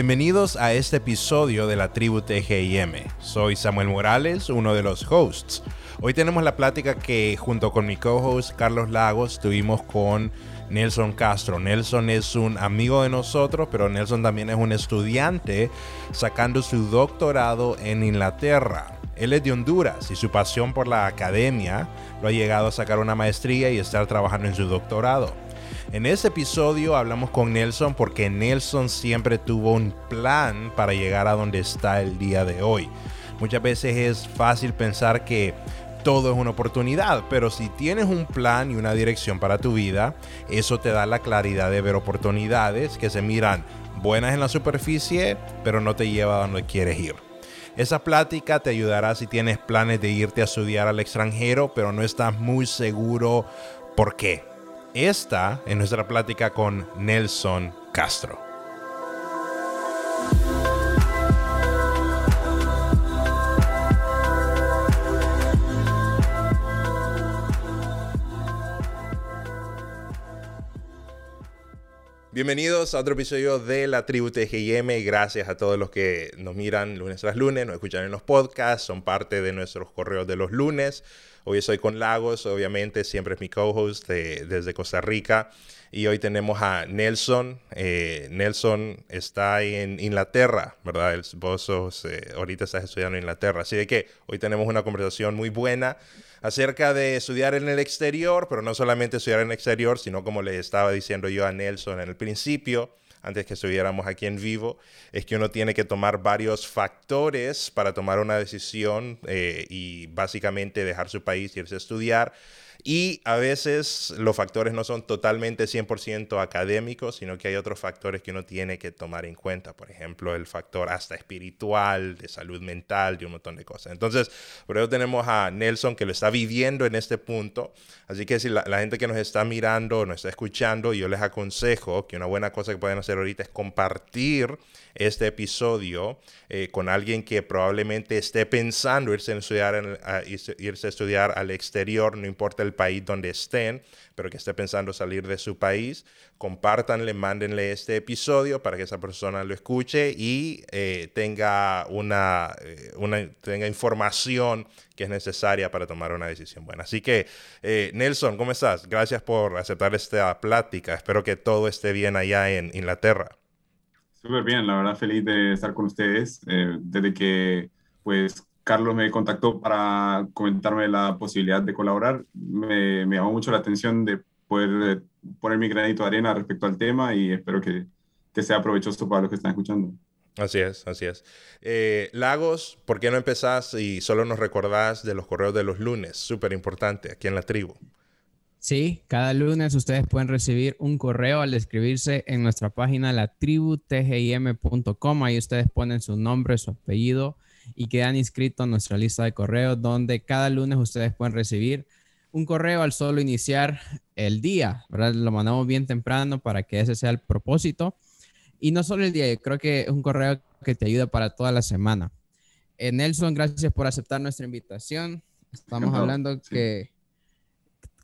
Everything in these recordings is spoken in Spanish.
Bienvenidos a este episodio de la tribu TGIM. Soy Samuel Morales, uno de los hosts. Hoy tenemos la plática que junto con mi co-host Carlos Lagos tuvimos con Nelson Castro. Nelson es un amigo de nosotros, pero Nelson también es un estudiante sacando su doctorado en Inglaterra. Él es de Honduras y su pasión por la academia lo ha llegado a sacar una maestría y estar trabajando en su doctorado. En este episodio hablamos con Nelson porque Nelson siempre tuvo un plan para llegar a donde está el día de hoy. Muchas veces es fácil pensar que todo es una oportunidad, pero si tienes un plan y una dirección para tu vida, eso te da la claridad de ver oportunidades que se miran buenas en la superficie, pero no te lleva a donde quieres ir. Esa plática te ayudará si tienes planes de irte a estudiar al extranjero, pero no estás muy seguro por qué. Esta es nuestra plática con Nelson Castro. Bienvenidos a otro episodio de la tribu TGIM y gracias a todos los que nos miran lunes tras lunes, nos escuchan en los podcasts, son parte de nuestros correos de los lunes. Hoy estoy con Lagos, obviamente, siempre es mi co-host desde Costa Rica. Y hoy tenemos a Nelson. Eh, Nelson está en Inglaterra, ¿verdad? El, vos eh, ahorita estás estudiando en Inglaterra. Así de que hoy tenemos una conversación muy buena acerca de estudiar en el exterior, pero no solamente estudiar en el exterior, sino como le estaba diciendo yo a Nelson en el principio, antes que estuviéramos aquí en vivo, es que uno tiene que tomar varios factores para tomar una decisión eh, y básicamente dejar su país y irse a estudiar. Y a veces los factores no son totalmente 100% académicos, sino que hay otros factores que uno tiene que tomar en cuenta. Por ejemplo, el factor hasta espiritual, de salud mental, de un montón de cosas. Entonces, por eso tenemos a Nelson que lo está viviendo en este punto. Así que si la, la gente que nos está mirando, nos está escuchando, yo les aconsejo que una buena cosa que pueden hacer ahorita es compartir este episodio eh, con alguien que probablemente esté pensando irse a, estudiar irse a estudiar al exterior, no importa el país donde estén, pero que esté pensando salir de su país, compártanle, mándenle este episodio para que esa persona lo escuche y eh, tenga, una, eh, una, tenga información que es necesaria para tomar una decisión buena. Así que, Nelson, ¿cómo estás? Gracias por aceptar esta plática. Espero que todo esté bien allá en Inglaterra. Súper bien, la verdad feliz de estar con ustedes. Eh, desde que pues Carlos me contactó para comentarme la posibilidad de colaborar, me, me llamó mucho la atención de poder eh, poner mi granito de arena respecto al tema y espero que, que sea provechoso para los que están escuchando. Así es, así es. Eh, Lagos, ¿por qué no empezás y solo nos recordás de los correos de los lunes? Súper importante aquí en la tribu. Sí, cada lunes ustedes pueden recibir un correo al escribirse en nuestra página latributgim.com. Ahí ustedes ponen su nombre, su apellido y quedan inscritos en nuestra lista de correos donde cada lunes ustedes pueden recibir un correo al solo iniciar el día, ¿verdad? Lo mandamos bien temprano para que ese sea el propósito. Y no solo el día, yo creo que es un correo que te ayuda para toda la semana. Eh, Nelson, gracias por aceptar nuestra invitación. Estamos hablando que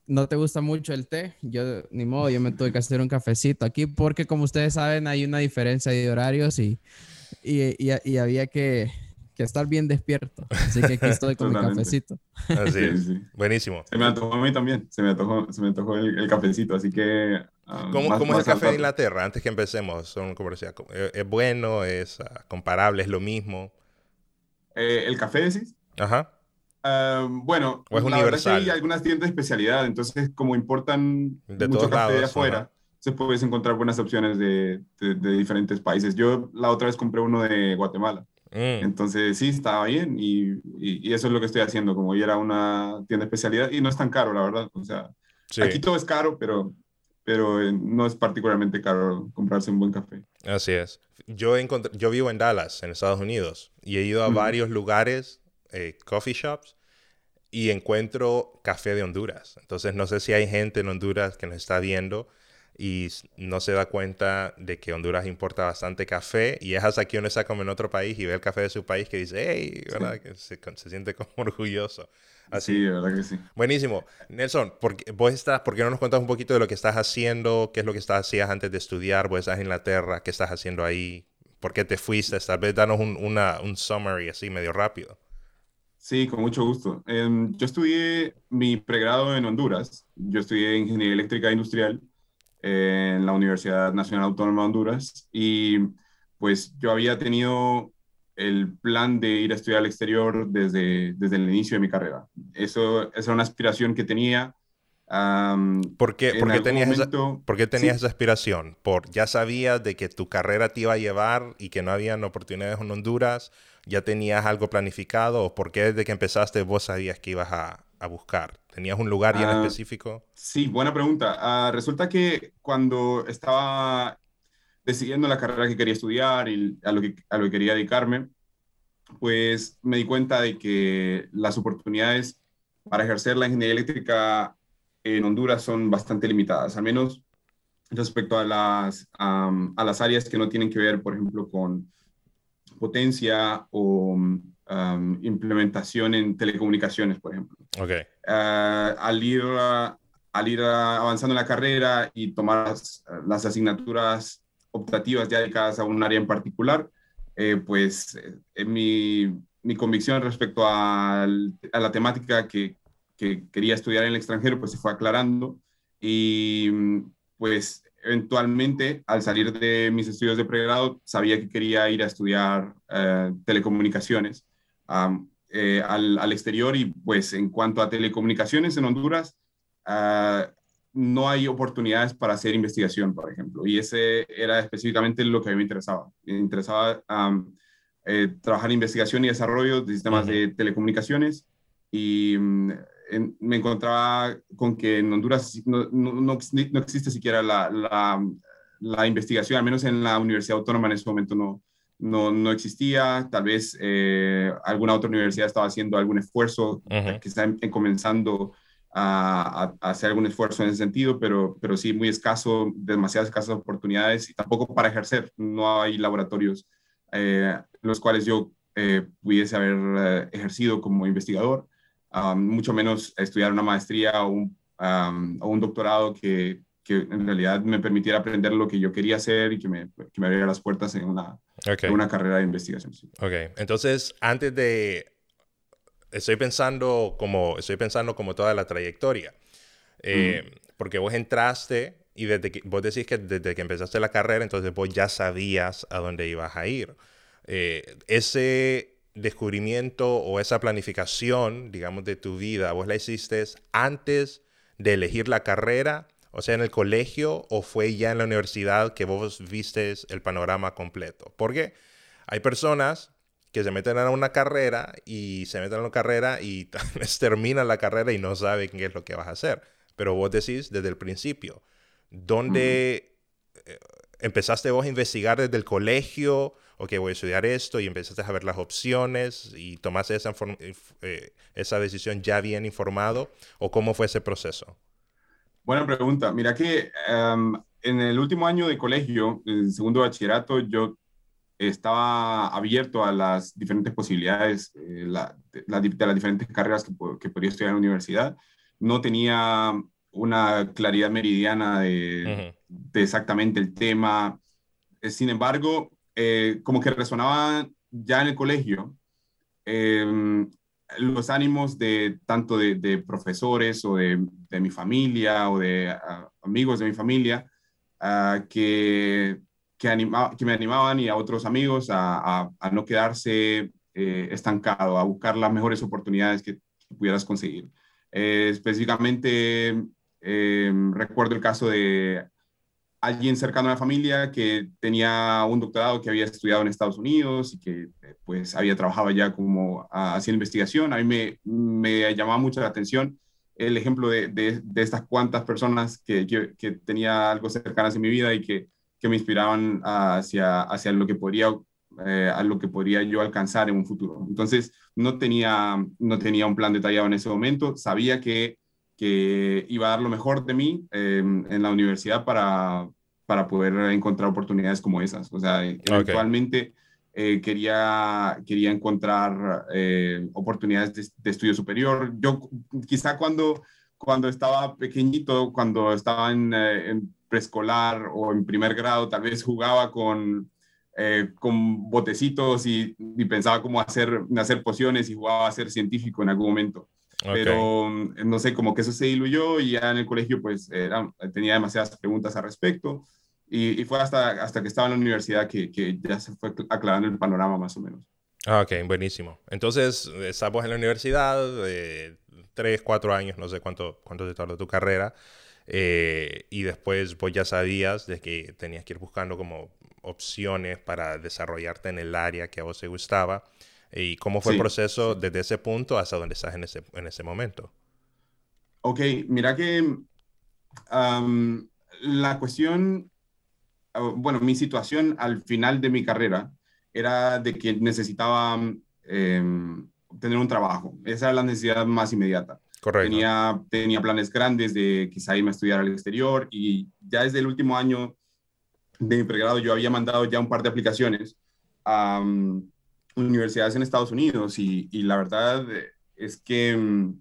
no te gusta mucho el té, yo ni modo, yo me tuve que hacer un cafecito aquí porque como ustedes saben hay una diferencia de horarios y, y, había que, estar bien despierto. Así que aquí estoy con mi cafecito. Así es. Buenísimo. Se me antojó a mí también, se me antojó, se me antojó el, cafecito, así que... Ah, ¿Cómo, ¿cómo es el café de Inglaterra? Antes que empecemos, son, ¿es bueno? ¿Es ah, comparable? ¿Es lo mismo? Eh, ¿El café decís? Ajá. Em, bueno, es la universal? hay algunas tiendas de especialidad, entonces como importan de mucho café de afuera, se puedes encontrar buenas opciones de, de, diferentes países. Yo la otra vez compré uno de Guatemala. Mm. Entonces sí, estaba bien y, y, eso es lo que estoy haciendo, como ir a una tienda de especialidad y no es tan caro, la verdad. O sea, aquí todo es caro, pero, pero eh, no es particularmente caro comprarse un buen café. Así es. Yo, yo vivo en Dallas, en Estados Unidos, y he ido a varios lugares, eh, coffee shops, y encuentro café de Honduras. Entonces no sé si hay gente en Honduras que nos está viendo y no se da cuenta de que Honduras importa bastante café y es hasta que uno está como en otro país y ve el café de su país que dice, hey, ¿verdad? Que se, siente como orgulloso. Así. Sí, verdad que sí. Buenísimo. Nelson, ¿por qué, vos estás, ¿por qué no nos cuentas un poquito de lo que estás haciendo? ¿Qué es lo que estás hacías antes de estudiar? Vos estás en Inglaterra, ¿qué estás haciendo ahí? por qué te fuiste. Tal vez danos un, una, un summary así medio rápido. Sí, con mucho gusto. Em, yo estudié mi pregrado en Honduras. Yo estudié Ingeniería Eléctrica Industrial en la Universidad Nacional Autónoma de Honduras y pues yo había tenido el plan de ir a estudiar al exterior desde, desde el inicio de mi carrera. Eso, esa era una aspiración que tenía. ¿Por qué, tenías, esa, ¿por qué tenías esa aspiración? ¿Por, ¿Ya sabías de que tu carrera te iba a llevar y que no habían oportunidades en Honduras? ¿Ya tenías algo planificado? ¿O por qué desde que empezaste vos sabías que ibas a, a buscar? ¿Tenías un lugar ya en ah, específico? Sí, buena pregunta. Ah, resulta que cuando estaba decidiendo la carrera que quería estudiar y a lo que, a lo que quería dedicarme, pues me di cuenta de que las oportunidades para ejercer la ingeniería eléctrica en Honduras son bastante limitadas, al menos respecto a las, a las áreas que no tienen que ver, por ejemplo, con potencia o implementación en telecomunicaciones, por ejemplo. Okay. Ah, al, ir, al ir avanzando en la carrera y tomar las asignaturas optativas ya dedicadas a un área en particular, eh, pues eh, mi, mi, convicción respecto a, la temática que, que, quería estudiar en el extranjero, pues se fue aclarando y pues eventualmente al salir de mis estudios de pregrado sabía que quería ir a estudiar eh, telecomunicaciones al, al, exterior y pues en cuanto a telecomunicaciones en Honduras, ah, no hay oportunidades para hacer investigación, por ejemplo, y ese era específicamente lo que a mí me interesaba. Me interesaba eh, trabajar en investigación y desarrollo de sistemas de telecomunicaciones. Y mm, me encontraba con que en Honduras no, no, existe siquiera la, la, investigación, al menos en la Universidad Autónoma en ese momento no, no, no existía, tal vez eh, alguna otra universidad estaba haciendo algún esfuerzo, que está comenzando a, hacer algún esfuerzo en ese sentido, pero, pero sí muy escaso, demasiadas escasas oportunidades y tampoco para ejercer. No hay laboratorios eh, los cuales yo eh, pudiese haber eh, ejercido como investigador, mucho menos estudiar una maestría o un, o un doctorado que, que, en realidad me permitiera aprender lo que yo quería hacer y que me, que me abriera las puertas en una, en una carrera de investigación. Ok, entonces antes de estoy pensando como, estoy pensando como toda la trayectoria. Eh, porque vos entraste y desde que, vos decís que desde que empezaste la carrera, entonces vos ya sabías a dónde ibas a ir. Eh, ese descubrimiento o esa planificación, digamos, de tu vida, vos la hiciste antes de elegir la carrera, o sea, en el colegio, o fue ya en la universidad que vos vistes el panorama completo. Porque hay personas que se meten a una carrera y se meten a una carrera y tal vez terminan la carrera y no saben qué es lo que vas a hacer. Pero vos decís desde el principio, ¿dónde eh, empezaste vos a investigar desde el colegio? Ok, voy a estudiar esto y empezaste a ver las opciones y tomaste esa, eh, esa decisión ya bien informado o cómo fue ese proceso? Buena pregunta. Mira que em, en el último año de colegio, en segundo bachillerato, yo estaba abierto a las diferentes posibilidades eh, de, las diferentes carreras que, que, podría estudiar en la universidad. No tenía una claridad meridiana de, exactamente el tema. Eh, sin embargo, eh, como que resonaba ya en el colegio em, los ánimos de tanto de, profesores o de, mi familia o de amigos de mi familia ah, que que, que me animaban y a otros amigos a, a, no quedarse eh, estancado, a buscar las mejores oportunidades que, pudieras conseguir. Eh, específicamente, eh, recuerdo el caso de alguien cercano a la familia que tenía un doctorado que había estudiado en Estados Unidos y que pues había trabajado ya como ah, haciendo investigación. A mí me, me llamaba mucho la atención el ejemplo de, de, de estas cuantas personas que, que, que, tenía algo cercanas en mi vida y que que me inspiraban hacia, hacia lo que podría eh, a lo que podría yo alcanzar en un futuro. Entonces, no tenía, no tenía un plan detallado en ese momento, sabía que, que iba a dar lo mejor de mí em, en la universidad para, para poder encontrar oportunidades como esas. O sea, eventualmente eh, quería, quería encontrar eh, oportunidades de, de, estudio superior. Yo quizá cuando, cuando estaba pequeñito, cuando estaba en, en preescolar o en primer grado, tal vez jugaba con, eh, con botecitos y, pensaba cómo hacer, hacer pociones y jugaba a ser científico en algún momento. Pero mm, no sé, como que eso se diluyó y ya en el colegio pues tenía demasiadas preguntas al respecto y, fue hasta, hasta que estaba en la universidad que, que ya se fue aclarando el panorama más o menos. Ah, ok, buenísimo. Entonces, estamos en la universidad, eh, tres, cuatro años, no sé cuánto, cuánto te tardó tu carrera, eh, y después vos ya sabías de que tenías que ir buscando como opciones para desarrollarte en el área que a vos te gustaba. ¿Y cómo fue el proceso desde ese punto hasta donde estás en ese, en ese momento? Ok, mira que la cuestión, bueno, mi situación al final de mi carrera era de que necesitaba em, tener un trabajo. Esa era la necesidad más inmediata. Correcto. Tenía, tenía planes grandes de quizá irme a estudiar al exterior y ya desde el último año de mi pregrado yo había mandado ya un par de aplicaciones a um, universidades en Estados Unidos y, y, la verdad es que um,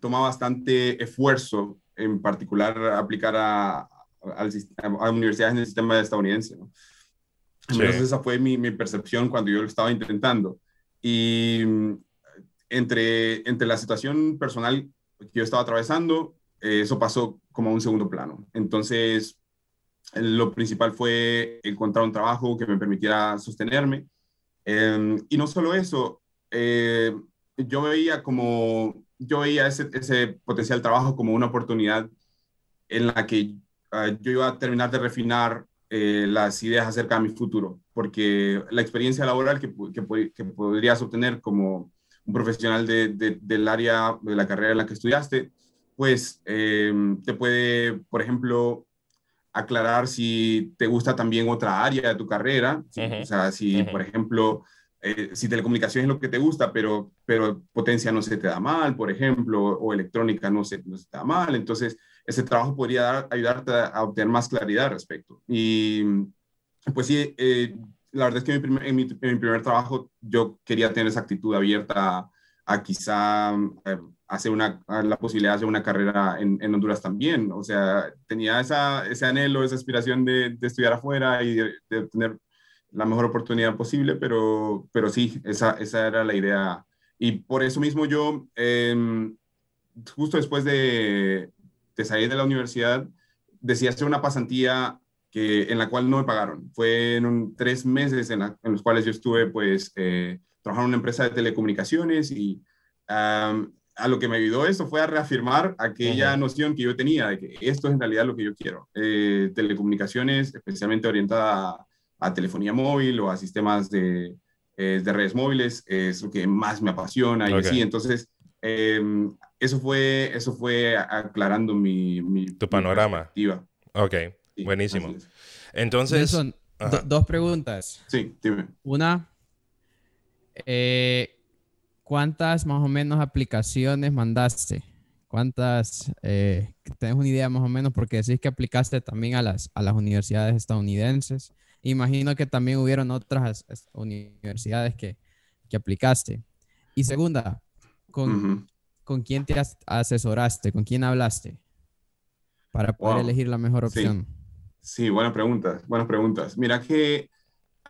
toma bastante esfuerzo en particular aplicar a, a, universidades en el sistema estadounidense. ¿no? Entonces esa fue mi, mi, percepción cuando yo lo estaba intentando. Y um, entre, entre la situación personal que yo estaba atravesando, eh, eso pasó como a un segundo plano. Entonces, lo principal fue encontrar un trabajo que me permitiera sostenerme. Em, y no solo eso, eh, yo veía como, yo veía ese, ese, potencial trabajo como una oportunidad en la que ah, yo iba a terminar de refinar eh, las ideas acerca de mi futuro, porque la experiencia laboral que, que, que podrías obtener como un profesional de, del área de la carrera en la que estudiaste, pues em, te puede, por ejemplo, aclarar si te gusta también otra área de tu carrera, o sea, si, por ejemplo, eh, si telecomunicación es lo que te gusta, pero, pero potencia no se te da mal, por ejemplo, o electrónica no se, no se te da mal, entonces ese trabajo podría ayudarte a, obtener más claridad al respecto. Y pues sí, eh, la verdad es que en mi, primer, trabajo yo quería tener esa actitud abierta a, quizá eh, hacer una, la posibilidad de hacer una carrera en, en, Honduras también. O sea, tenía esa, ese anhelo, esa aspiración de, de estudiar afuera y de, tener la mejor oportunidad posible, pero, pero sí, esa, esa era la idea. Y por eso mismo yo, em, justo después de, de salir de la universidad, decidí hacer una pasantía que, en la cual no me pagaron. Fue en tres meses en, los cuales yo estuve pues eh, trabajando en una empresa de telecomunicaciones y a lo que me ayudó eso fue a reafirmar aquella noción que yo tenía de que esto es en realidad lo que yo quiero. Eh, telecomunicaciones, especialmente orientada a, telefonía móvil o a sistemas de, eh, de, redes móviles, es lo que más me apasiona y así. Entonces, em, eso, fue, eso fue aclarando mi, mi tu panorama. ok. Buenísimo. Entonces... Son dos preguntas. Sí, dime. Una, eh, ¿cuántas más o menos aplicaciones mandaste? ¿Cuántas? Eh, ¿Tenés una idea más o menos? Porque decís que aplicaste también a las, a las universidades estadounidenses. Imagino que también hubieron otras universidades que, que aplicaste. Y segunda, ¿con, ¿con quién te asesoraste? ¿Con quién hablaste? Para poder elegir la mejor opción. Sí, buenas preguntas, buenas preguntas. Mira que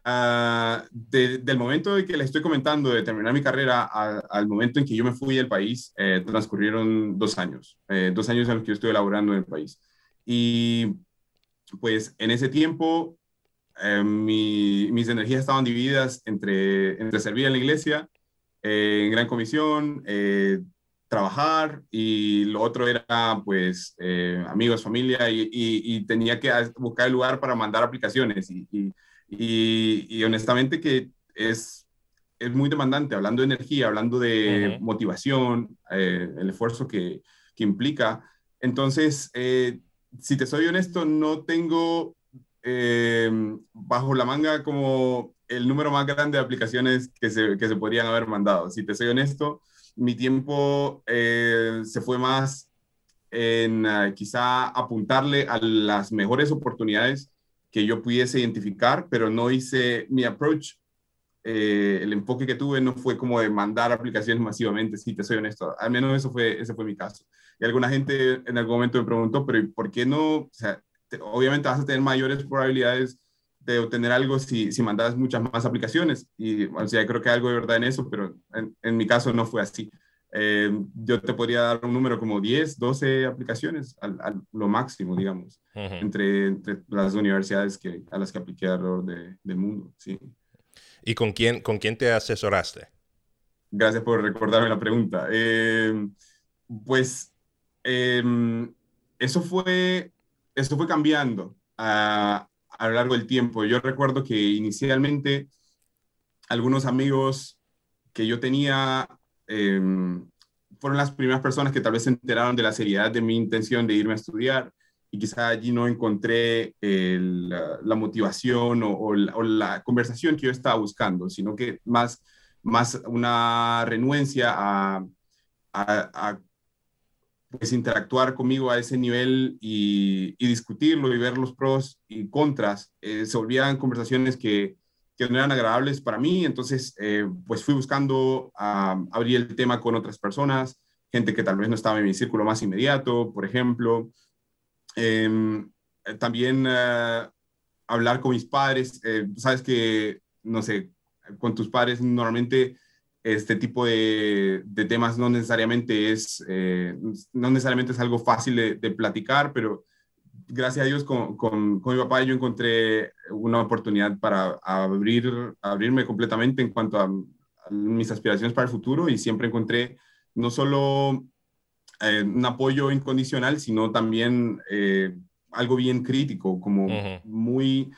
uh, del momento en que les estoy comentando de terminar mi carrera al momento en que yo me fui del país, eh, transcurrieron dos años, eh, dos años en los que yo estuve laborando en el país. Y pues en ese tiempo eh, mis energías estaban divididas entre, entre servir en la iglesia, en Gran Comisión, trabajar y lo otro era pues eh, amigos, familia y, y, tenía que buscar el lugar para mandar aplicaciones y, y honestamente que es, es muy demandante, hablando de energía, hablando de motivación, eh, el esfuerzo que, que implica. Entonces, eh, si te soy honesto, no tengo bajo la manga como el número más grande de aplicaciones que se, que se podrían haber mandado. Si te soy honesto, mi tiempo eh, se fue más en eh, quizá apuntarle a las mejores oportunidades que yo pudiese identificar, pero no hice mi approach. Eh, el enfoque que tuve no fue como de mandar aplicaciones masivamente, si te soy honesto. Al menos eso fue, ese fue mi caso. Y alguna gente en algún momento me preguntó, pero ¿por qué no? O sea, obviamente vas a tener mayores probabilidades de obtener algo si, si mandas muchas más aplicaciones. Y, o sea, creo que hay algo de verdad en eso, pero en, en mi caso no fue así. Eh, yo te podría dar un número como 10, 12 aplicaciones, al, lo máximo, digamos, entre, entre, las universidades que, a las que apliqué alrededor de, del mundo. Sí. ¿Y con quién, con quién te asesoraste? Gracias por recordarme la pregunta. Eh, pues em, eso, fue, eso fue cambiando a, a lo largo del tiempo. Yo recuerdo que inicialmente algunos amigos que yo tenía Em, fueron las primeras personas que tal vez se enteraron de la seriedad de mi intención de irme a estudiar y quizá allí no encontré la, motivación o, la, conversación que yo estaba buscando, sino que más, más una renuencia a, a, pues interactuar conmigo a ese nivel y, discutirlo y ver los pros y contras. Eh, se volvían conversaciones que, que no eran agradables para mí, entonces eh, pues fui buscando abrir el tema con otras personas, gente que tal vez no estaba en mi círculo más inmediato, por ejemplo. Em, también eh, hablar con mis padres, sabes que, no sé, con tus padres normalmente este tipo de, de temas no necesariamente es, no necesariamente es algo fácil de, de platicar, pero gracias a Dios, con, con, con, mi papá yo encontré una oportunidad para abrir, abrirme completamente en cuanto a, mis aspiraciones para el futuro y siempre encontré no solo eh, un apoyo incondicional, sino también eh, algo bien crítico, como muy,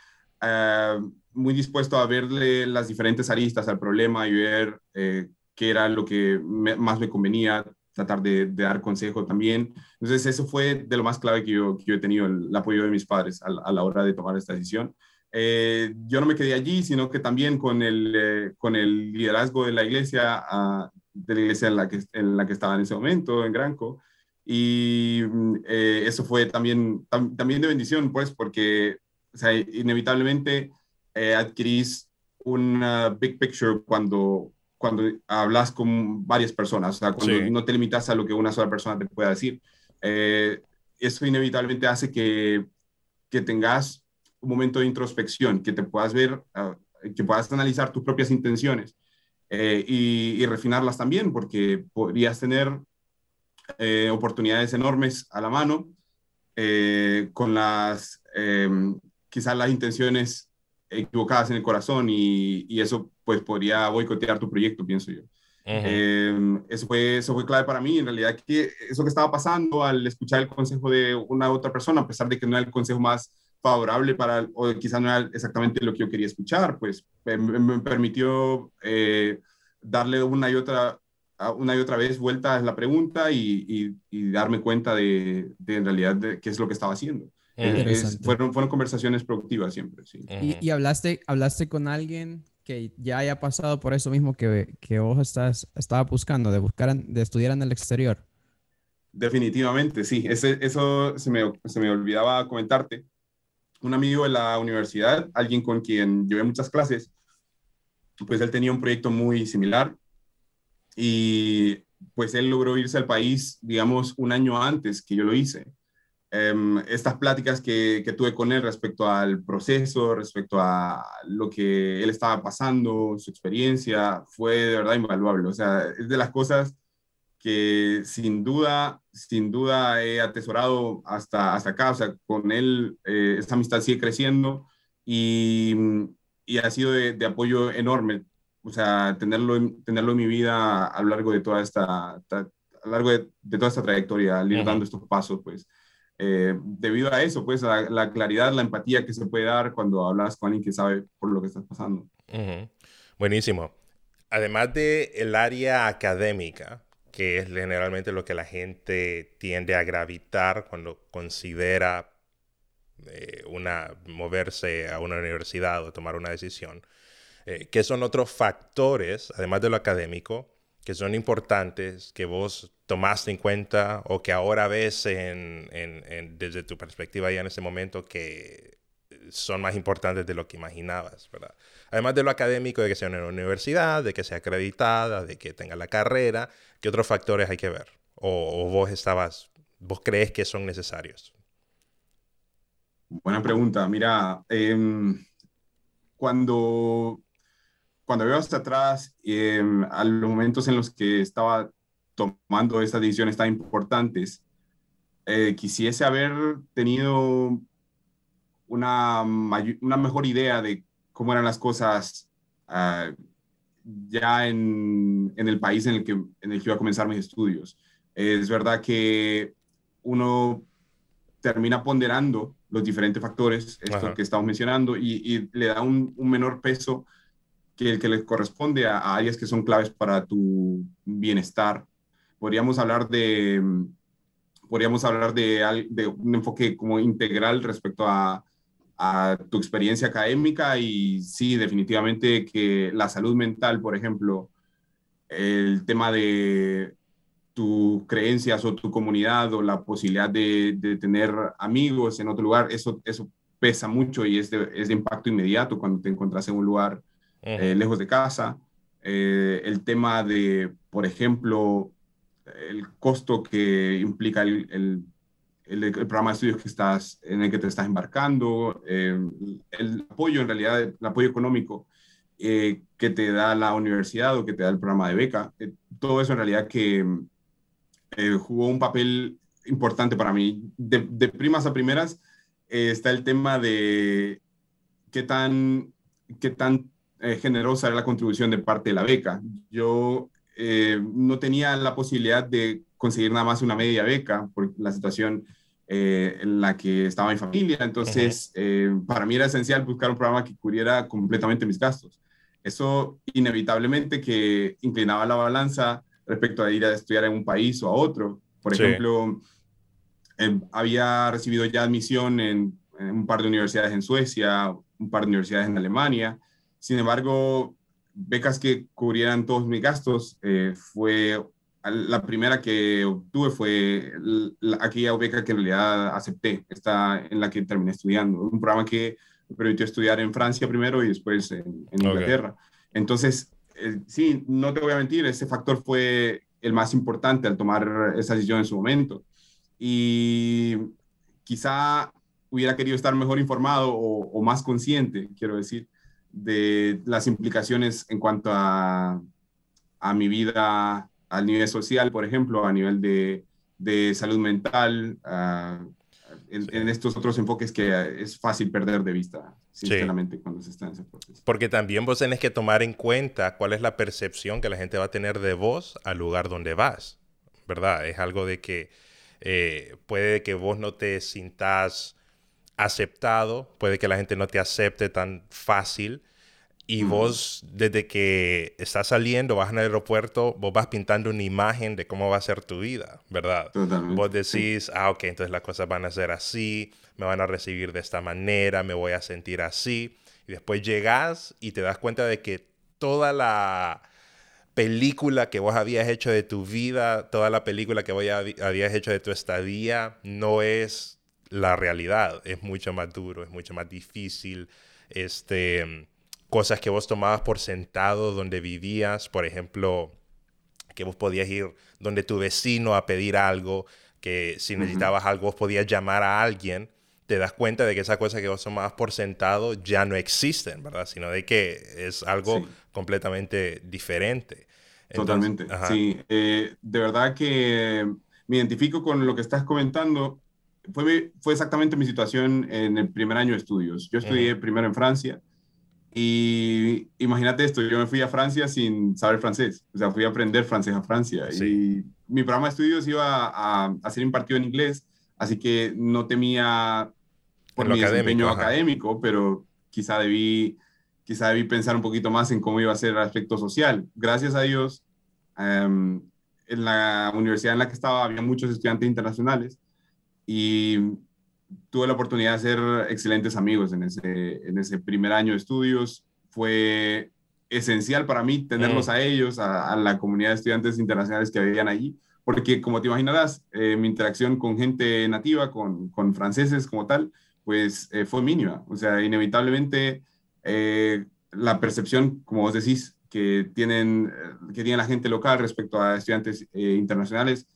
eh, muy dispuesto a verle las diferentes aristas al problema y ver qué era lo que más me convenía, tratar de, dar consejo también. Entonces, eso fue de lo más clave que yo, que yo he tenido, el, apoyo de mis padres a, la hora de tomar esta decisión. Eh, yo no me quedé allí, sino que también con el, eh, con el liderazgo de la iglesia, uh, de la iglesia en la, que, en la que estaba en ese momento, en Granco. Y eh, eso fue también, también de bendición, pues, porque o sea, inevitablemente adquirís una big picture cuando, cuando hablas con varias personas, o sea, cuando no te limitas a lo que una sola persona te pueda decir. Eh, eso inevitablemente hace que, que tengas un momento de introspección, que te puedas ver, ah, que puedas analizar tus propias intenciones eh, y, refinarlas también, porque podrías tener eh, oportunidades enormes a la mano con las, quizás las intenciones equivocadas en el corazón y, y eso pues podría boicotear tu proyecto, pienso yo. Em, eso, fue, eso fue clave para mí, en realidad, que eso que estaba pasando al escuchar el consejo de una otra persona, a pesar de que no era el consejo más favorable para, o quizás no era exactamente lo que yo quería escuchar, pues me, permitió eh, darle una y otra una y otra vez vuelta a la pregunta y, y, darme cuenta de, de en realidad de qué es lo que estaba haciendo. Fueron, fueron conversaciones productivas siempre, sí. ¿Y, ¿Y, hablaste, hablaste con alguien que ya haya pasado por eso mismo que, que vos estás, estaba buscando, de buscar, de estudiar en el exterior. Definitivamente, sí. Ese, eso se me, se me olvidaba comentarte. Un amigo de la universidad, alguien con quien llevé muchas clases, pues él tenía un proyecto muy similar y pues él logró irse al país, digamos, un año antes que yo lo hice. Em, estas pláticas que, que, tuve con él respecto al proceso, respecto a lo que él estaba pasando, su experiencia, fue de verdad invaluable. O sea, es de las cosas que sin duda, sin duda he atesorado hasta, hasta acá. O sea, con él eh, esta amistad sigue creciendo y, y ha sido de, de, apoyo enorme. O sea, tenerlo, tenerlo en mi vida a lo largo de toda esta, a lo largo de, de toda esta trayectoria, al ir dando estos pasos, pues eh, debido a eso, pues a la claridad, la empatía que se puede dar cuando hablas con alguien que sabe por lo que estás pasando. Buenísimo. Además de el área académica, que es generalmente lo que la gente tiende a gravitar cuando considera eh, una, moverse a una universidad o tomar una decisión, eh, ¿qué son otros factores, además de lo académico, que son importantes, que vos tomaste en cuenta o que ahora ves en, en, desde tu perspectiva ya en ese momento que son más importantes de lo que imaginabas, ¿verdad? Además de lo académico, de que sea una universidad, de que sea acreditada, de que tenga la carrera, ¿qué otros factores hay que ver? ¿O, vos estabas, vos crees que son necesarios? Buena pregunta. Mira, em, cuando, cuando veo hasta atrás, em, a los momentos en los que estaba tomando estas decisiones tan importantes, eh, quisiese haber tenido una, una mejor idea de cómo eran las cosas ah, ya en, en, el país en el, que, en el que iba a comenzar mis estudios. Es verdad que uno termina ponderando los diferentes factores, esto que estamos mencionando, y, le da un, un, menor peso que el que le corresponde a, áreas que son claves para tu bienestar. Podríamos hablar de, podríamos hablar de, de un enfoque como integral respecto a, a tu experiencia académica y sí, definitivamente que la salud mental, por ejemplo, el tema de tus creencias o tu comunidad o la posibilidad de, de tener amigos en otro lugar, eso, eso pesa mucho y es de, es de impacto inmediato cuando te encuentras en un lugar eh, lejos de casa. Eh, el tema de, por ejemplo, el costo que implica el, el el, programa de estudios que estás, en el que te estás embarcando, eh, el apoyo en realidad, el apoyo económico eh, que te da la universidad o que te da el programa de beca, eh, todo eso en realidad que jugó un papel importante para mí. De, primas a primeras está el tema de qué tan, qué tan generosa era la contribución de parte de la beca. Yo no tenía la posibilidad de conseguir nada más una media beca por la situación eh, en la que estaba mi familia. Entonces, eh, para mí era esencial buscar un programa que cubriera completamente mis gastos. Eso inevitablemente que inclinaba la balanza respecto a ir a estudiar en un país o a otro. Por ejemplo, em, había recibido ya admisión en, un par de universidades en Suecia, un par de universidades en Alemania. Sin embargo, becas que cubrieran todos mis gastos eh, fue la primera que obtuve fue aquella beca que en realidad acepté, esta en la que terminé estudiando, un programa que me permitió estudiar en Francia primero y después en, Inglaterra. Entonces, eh, sí, no te voy a mentir, ese factor fue el más importante al tomar esa decisión en su momento. Y quizá hubiera querido estar mejor informado o, o más consciente, quiero decir, de las implicaciones en cuanto a, a mi vida a nivel social, por ejemplo, a nivel de, de salud mental, en, estos otros enfoques que es fácil perder de vista, sinceramente, cuando se está en ese proceso. Porque también vos tenés que tomar en cuenta cuál es la percepción que la gente va a tener de vos al lugar donde vas, ¿verdad? Es algo de que eh, puede que vos no te sintas aceptado, puede que la gente no te acepte tan fácil y vos, desde que estás saliendo, vas al aeropuerto, vos vas pintando una imagen de cómo va a ser tu vida, ¿verdad? Totalmente. Vos decís, ah, ok, entonces las cosas van a ser así, me van a recibir de esta manera, me voy a sentir así. Y después llegas y te das cuenta de que toda la película que vos habías hecho de tu vida, toda la película que vos habías hecho de tu estadía, no es la realidad. Es mucho más duro, es mucho más difícil. Este cosas que vos tomabas por sentado donde vivías, por ejemplo, que vos podías ir donde tu vecino a pedir algo, que si necesitabas algo vos podías llamar a alguien, te das cuenta de que esas cosas que vos tomabas por sentado ya no existen, ¿verdad? Sino de que es algo completamente diferente. Totalmente, sí. Eh, de verdad que me identifico con lo que estás comentando. Fue, fue exactamente mi situación en el primer año de estudios. Yo estudié primero en Francia y imagínate esto, yo me fui a Francia sin saber francés, o sea, fui a aprender francés a Francia. Y mi programa de estudios iba a, a, ser impartido en inglés, así que no temía por mi desempeño académico, pero quizá debí, quizá debí pensar un poquito más en cómo iba a ser el aspecto social. Gracias a Dios, em, en la universidad en la que estaba había muchos estudiantes internacionales y tuve la oportunidad de hacer excelentes amigos en ese, en ese primer año de estudios. Fue esencial para mí tenerlos mm. a ellos, a, la comunidad de estudiantes internacionales que vivían allí, porque como te imaginarás, eh, mi interacción con gente nativa, con, con franceses como tal, pues eh, fue mínima. O sea, inevitablemente eh, la percepción, como vos decís, que tienen, que tiene la gente local respecto a estudiantes internacionales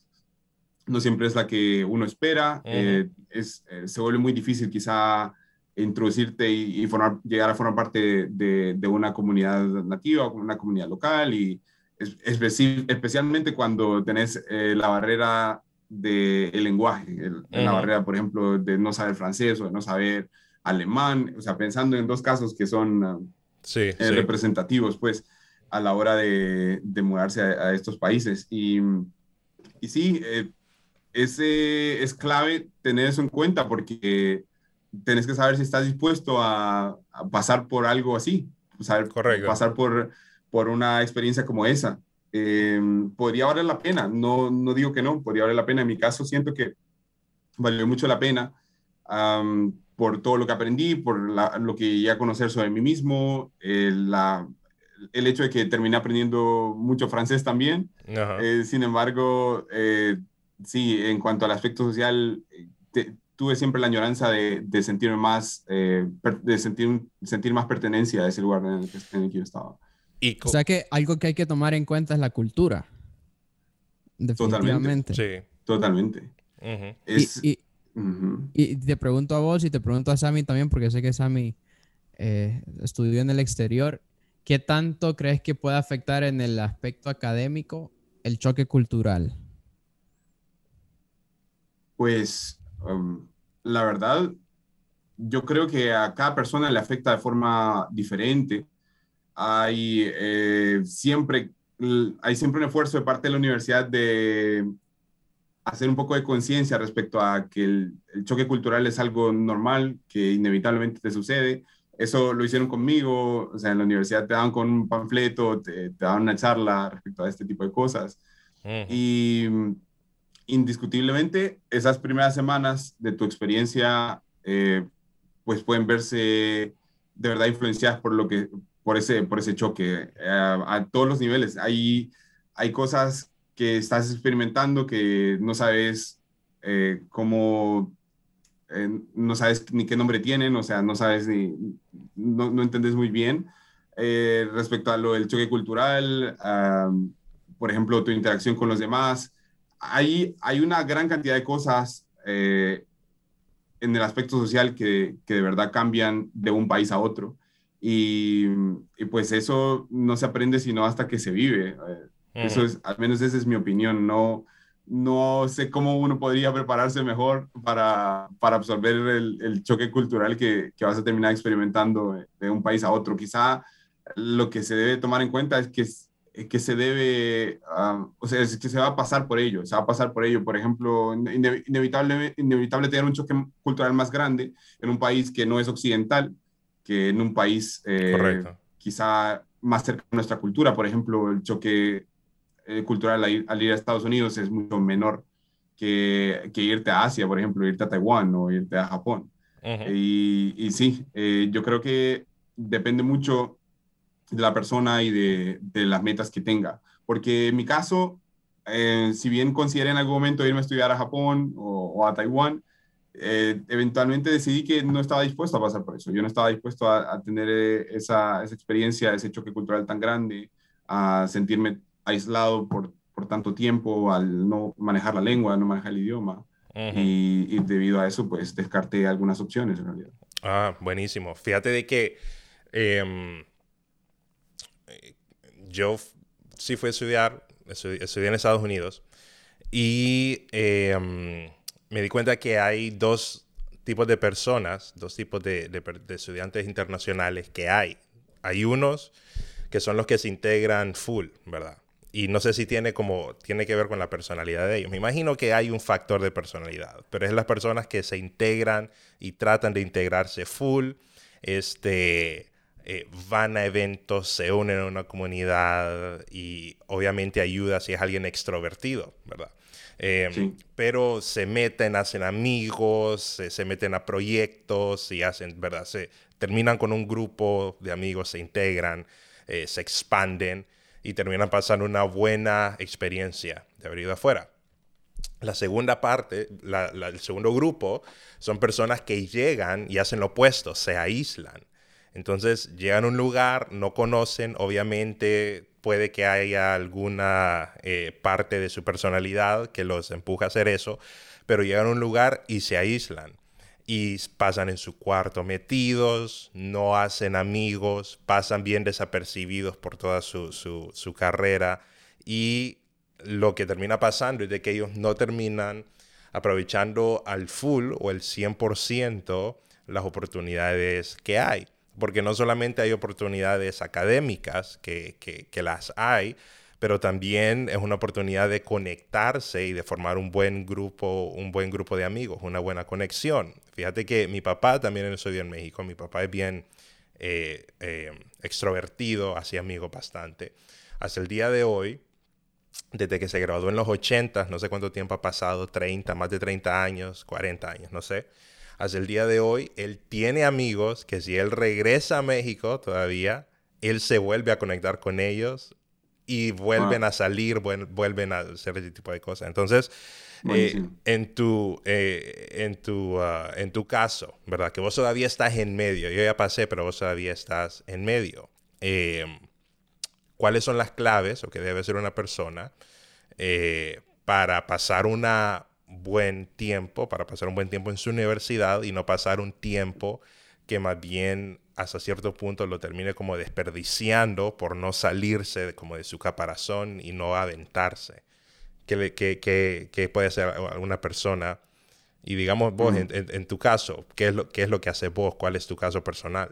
no siempre es la que uno espera, eh, es, eh, se vuelve muy difícil quizá introducirte y, formar, llegar a formar parte de, una comunidad nativa, una comunidad local y especialmente cuando tenés eh, la barrera del lenguaje, la barrera, por ejemplo, de no saber francés o de no saber alemán, o sea, pensando en dos casos que son ah, representativos, pues, a la hora de, mudarse a, estos países. Y, y sí, eh, ese es clave tener eso en cuenta porque tenés que saber si estás dispuesto a, pasar por algo así, saber, pasar por, por una experiencia como esa. Eh, podría valer la pena, no, no digo que no, podría valer la pena. En mi caso siento que valió mucho la pena por todo lo que aprendí, por lo que ya a conocer sobre mí mismo, eh, la, el hecho de que terminé aprendiendo mucho francés también. Eh, sin embargo, sí, en cuanto al aspecto social, tuve siempre la añoranza de, de sentirme más, de sentir, sentir más pertenencia a ese lugar en el que, en el que yo estaba o sea que algo que hay que tomar en cuenta es la cultura. Definitivamente. Totalmente. Sí. Totalmente. y, te pregunto a vos y te pregunto a Sammy también, porque sé que Sammy eh, estudió en el exterior. ¿Qué tanto crees que puede afectar en el aspecto académico el choque cultural? Pues um, la verdad, yo creo que a cada persona le afecta de forma diferente hay eh, siempre hay siempre un esfuerzo de parte de la universidad de hacer un poco de conciencia respecto a que el, choque cultural es algo normal, que inevitablemente te sucede. Eso lo hicieron conmigo, o sea, en la universidad te daban con un panfleto, te, te daban una charla respecto a este tipo de cosas. Y indiscutiblemente, esas primeras semanas de tu experiencia, eh, pues pueden verse de verdad influenciadas por lo que, por ese, por ese choque eh, a todos los niveles. Hay, hay cosas que estás experimentando que no sabes eh, cómo, eh, no sabes ni qué nombre tienen, o sea, no sabes ni, no, no entendés muy bien respecto a lo del choque cultural, por ejemplo, tu interacción con los demás. Hay, hay una gran cantidad de cosas en el aspecto social que, que de verdad cambian de un país a otro. Y, pues eso no se aprende sino hasta que se vive. Eh, eso es, al menos esa es mi opinión. No, no sé cómo uno podría prepararse mejor para, para absorber el, el choque cultural que, que, vas a terminar experimentando de un país a otro. Quizá lo que se debe tomar en cuenta es que, que se debe, o sea, es que se va a pasar por ello, se va a pasar por ello. Por ejemplo, inevitable, inevitable tener un choque cultural más grande en un país que no es occidental que en un país eh, quizá más cerca de nuestra cultura. Por ejemplo, el choque eh, cultural al ir, a Estados Unidos es mucho menor que, que, irte a Asia, por ejemplo, irte a Taiwán o irte a Japón. y, y, sí, eh, yo creo que depende mucho de la persona y de, de las metas que tenga. Porque en mi caso, si bien consideré en algún momento irme a estudiar a Japón o, o a Taiwán, eh, eventualmente decidí que no estaba dispuesto a pasar por eso. Yo no estaba dispuesto a, tener eh, esa, esa, experiencia, ese choque cultural tan grande, a sentirme aislado por, por tanto tiempo, al no manejar la lengua, no manejar el idioma. y, debido a eso, pues descarté algunas opciones en realidad. Ah, buenísimo. Fíjate de que em, yo sí fui a estudiar, estudié en Estados Unidos y em, me di cuenta que hay dos tipos de personas, dos tipos de, estudiantes internacionales que hay. Hay unos que son los que se integran full, ¿verdad? Y no sé si tiene como tiene que ver con la personalidad de ellos. Me imagino que hay un factor de personalidad, pero es las personas que se integran y tratan de integrarse full, este, eh, van a eventos, se unen a una comunidad y obviamente ayuda si es alguien extrovertido, ¿verdad? Em, pero se meten, hacen amigos, se, meten a proyectos y hacen, ¿verdad? Se terminan con un grupo de amigos, se integran, eh, se expanden y terminan pasando una buena experiencia de haber ido afuera. La segunda parte, el segundo grupo, son personas que llegan y hacen lo opuesto, se aíslan. Entonces llegan a un lugar, no conocen, obviamente puede que haya alguna eh, parte de su personalidad que los empuja a hacer eso, pero llegan a un lugar y se aíslan. y pasan en su cuarto metidos, no hacen amigos, pasan bien desapercibidos por toda su, su carrera y lo que termina pasando es de que ellos no terminan aprovechando al full o el 100% las oportunidades que hay. Porque no solamente hay oportunidades académicas, que, que, las hay, pero también es una oportunidad de conectarse y de formar un buen grupo, un buen grupo de amigos, una buena conexión. Fíjate que mi papá también estudió en México, mi papá es bien eh, eh, extrovertido, hacía amigos bastante. Hasta el día de hoy, desde que se graduó en los 80, no sé cuánto tiempo ha pasado, 30, más de 30 años, 40 años, no sé. Hasta el día de hoy, él tiene amigos que si él regresa a México todavía, él se vuelve a conectar con ellos y vuelven a salir, vuelven a hacer ese tipo de cosas. Entonces, eh, en, tu, eh, en, tu, ah, en tu caso, ¿verdad? Que vos todavía estás en medio. Yo ya pasé, pero vos todavía estás en medio. Eh, cuáles son las claves o que debe ser una persona eh, para pasar un buen tiempo, para pasar un buen tiempo en su universidad y no pasar un tiempo que más bien hasta cierto punto lo termine como desperdiciando por no salirse como de su caparazón y no aventarse. ¿Qué, qué, puede hacer una persona? Y digamos vos, en, tu caso, ¿qué es, lo, ¿qué es lo que hace vos? ¿Cuál es tu caso personal?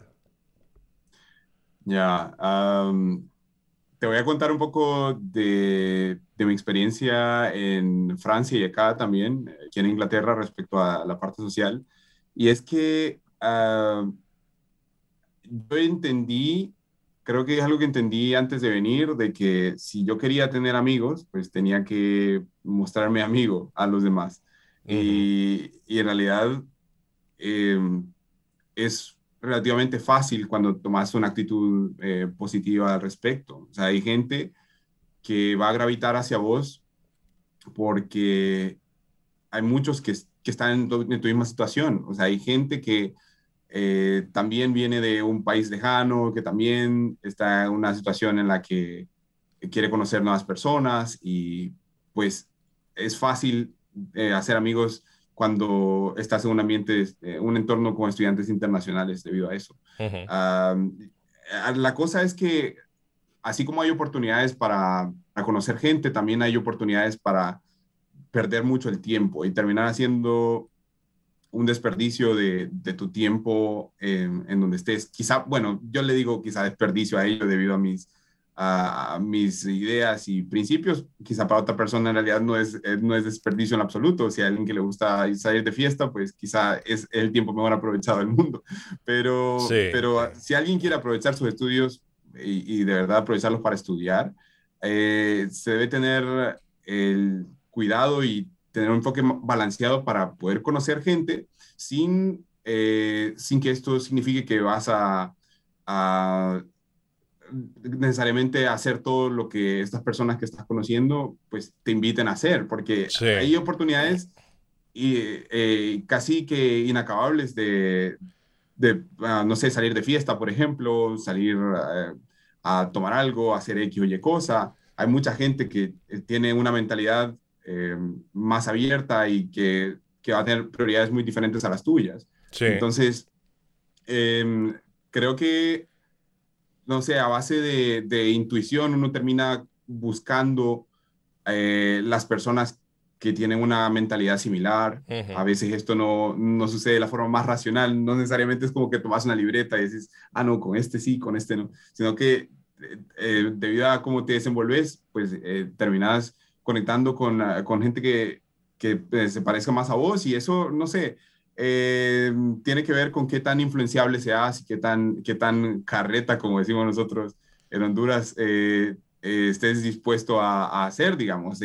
Ya, te voy a contar un poco de, mi experiencia en Francia y acá también, aquí en Inglaterra, respecto a la parte social. Y es que ah, yo entendí, creo que es algo que entendí antes de venir, de que si yo quería tener amigos, pues tenía que mostrarme amigo a los demás. y, en realidad em, es relativamente fácil cuando tomas una actitud eh, positiva al respecto. O sea, hay gente que va a gravitar hacia vos porque hay muchos que, están en tu, misma situación. O sea, hay gente que eh, también viene de un país lejano, que también está en una situación en la que quiere conocer nuevas personas y pues es fácil eh, hacer amigos cuando estás en un ambiente, eh, un entorno con estudiantes internacionales debido a eso. la cosa es que así como hay oportunidades para, conocer gente, también hay oportunidades para perder mucho el tiempo y terminar haciendo un desperdicio de, tu tiempo en, en donde estés. Quizá, bueno, yo le digo quizá desperdicio a ello debido a mis a mis ideas y principios, quizá para otra persona en realidad no es, eh, no es desperdicio en absoluto. Si a alguien que le gusta salir de fiesta, pues quizá es el tiempo mejor aprovechado del mundo. Pero, pero si alguien quiere aprovechar sus estudios y, de verdad aprovecharlos para estudiar, eh, se debe tener el cuidado y tener un enfoque balanceado para poder conocer gente sin, eh, sin que esto signifique que vas a, a necesariamente hacer todo lo que estas personas que estás conociendo, pues te inviten a hacer, porque hay oportunidades y, eh, casi que inacabables de, de ah, no sé, salir de fiesta, por ejemplo, salir eh, a tomar algo, hacer X o Y cosa. Hay mucha gente que eh, tiene una mentalidad más abierta y que, que, va a tener prioridades muy diferentes a las tuyas. Entonces, em, creo que no sé, a base de, intuición uno termina buscando eh, las personas que tienen una mentalidad similar. A veces esto no, no, sucede de la forma más racional, no necesariamente es como que tomas una libreta y dices, ah, no, con este sí, con este no, sino que eh, eh, debido a cómo te desenvolves, pues terminas conectando con, con gente que, que se parezca más a vos y eso, no sé, eh, tiene que ver con qué tan influenciable seas y qué tan, qué tan carreta, como decimos nosotros en Honduras, eh, eh, estés dispuesto a, hacer, digamos.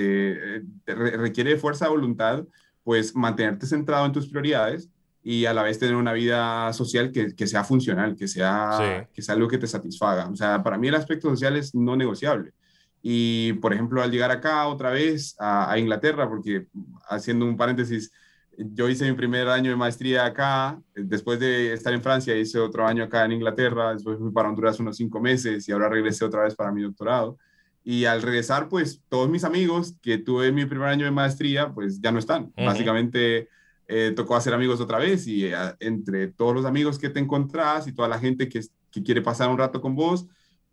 requiere fuerza de voluntad, pues mantenerte centrado en tus prioridades y a la vez tener una vida social que, que sea funcional, que sea, que sea algo que te satisfaga. O sea, para mí el aspecto social es no negociable. Y, por ejemplo, al llegar acá otra vez a, a Inglaterra, porque haciendo un paréntesis, yo hice mi primer año de maestría acá, después de estar en Francia hice otro año acá en Inglaterra, después fui para Honduras unos cinco meses y ahora regresé otra vez para mi doctorado. Y al regresar, pues todos mis amigos que tuve en mi primer año de maestría, pues ya no están. Básicamente eh, tocó hacer amigos otra vez y eh, entre todos los amigos que te encontrás y toda la gente que, que quiere pasar un rato con vos,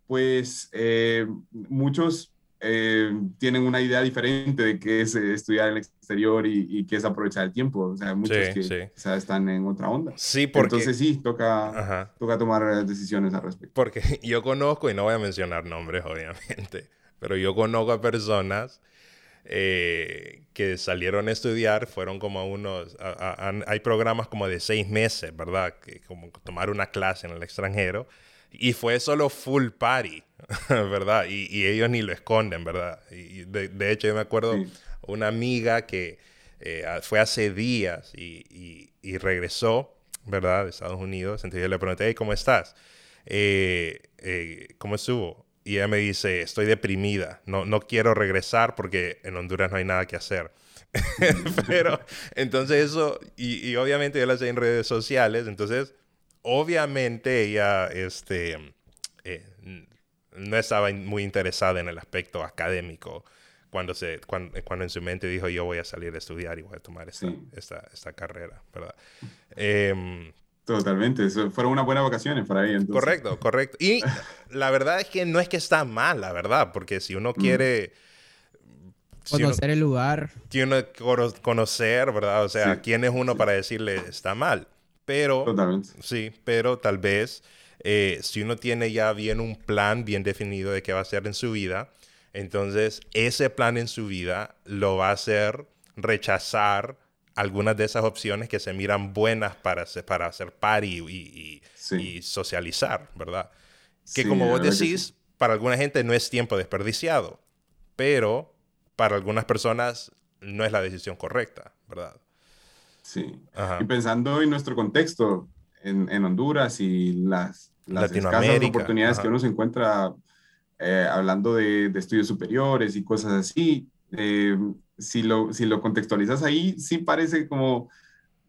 pues eh, muchos tienen una idea diferente de qué es estudiar en el exterior y, qué es aprovechar el tiempo. O sea, muchos que están en otra onda. Sí, porque... Entonces sí, toca, toca tomar decisiones al respecto. Porque yo conozco, y no voy a mencionar nombres obviamente, pero yo conozco a personas eh, que salieron a estudiar fueron como unos, hay programas como de seis meses, ¿verdad? Que como tomar una clase en el extranjero y fue solo full party, ¿verdad? Y, ellos ni lo esconden, ¿verdad? Y de, hecho yo me acuerdo una amiga que eh, fue hace días y, regresó, ¿verdad? De Estados Unidos, entonces yo le pregunté, ¿cómo estás? Eh, ¿Cómo estuvo? y ella me dice, estoy deprimida, no, no quiero regresar porque en Honduras no hay nada que hacer. Pero entonces eso, y, obviamente yo la sé en redes sociales, entonces obviamente ella este, eh, no estaba muy interesada en el aspecto académico cuando, se, cuando, en su mente dijo yo voy a salir a estudiar y voy a tomar esta, esta, esta, carrera, ¿verdad? Eh, Totalmente, fueron unas buenas vacaciones para ahí. Correcto, correcto. Y la verdad es que no es que está mal, la verdad, porque si uno mm. quiere... conocer el lugar. Tiene conocer, ¿verdad? O sea, ¿quién es uno para decirle está mal? Pero... Totalmente. Sí, pero tal vez eh, si uno tiene ya bien un plan bien definido de qué va a hacer en su vida, entonces ese plan en su vida lo va a hacer rechazar algunas de esas opciones que se miran buenas para hacer, para hacer party y, y, socializar, ¿verdad? Que como vos decís, para alguna gente no es tiempo desperdiciado, pero para algunas personas no es la decisión correcta, ¿verdad? Sí. Y pensando en nuestro contexto en, en Honduras y las, las escasas oportunidades que uno se encuentra eh, hablando de, de, estudios superiores y cosas así, eh, si lo, si lo contextualizas ahí, sí parece como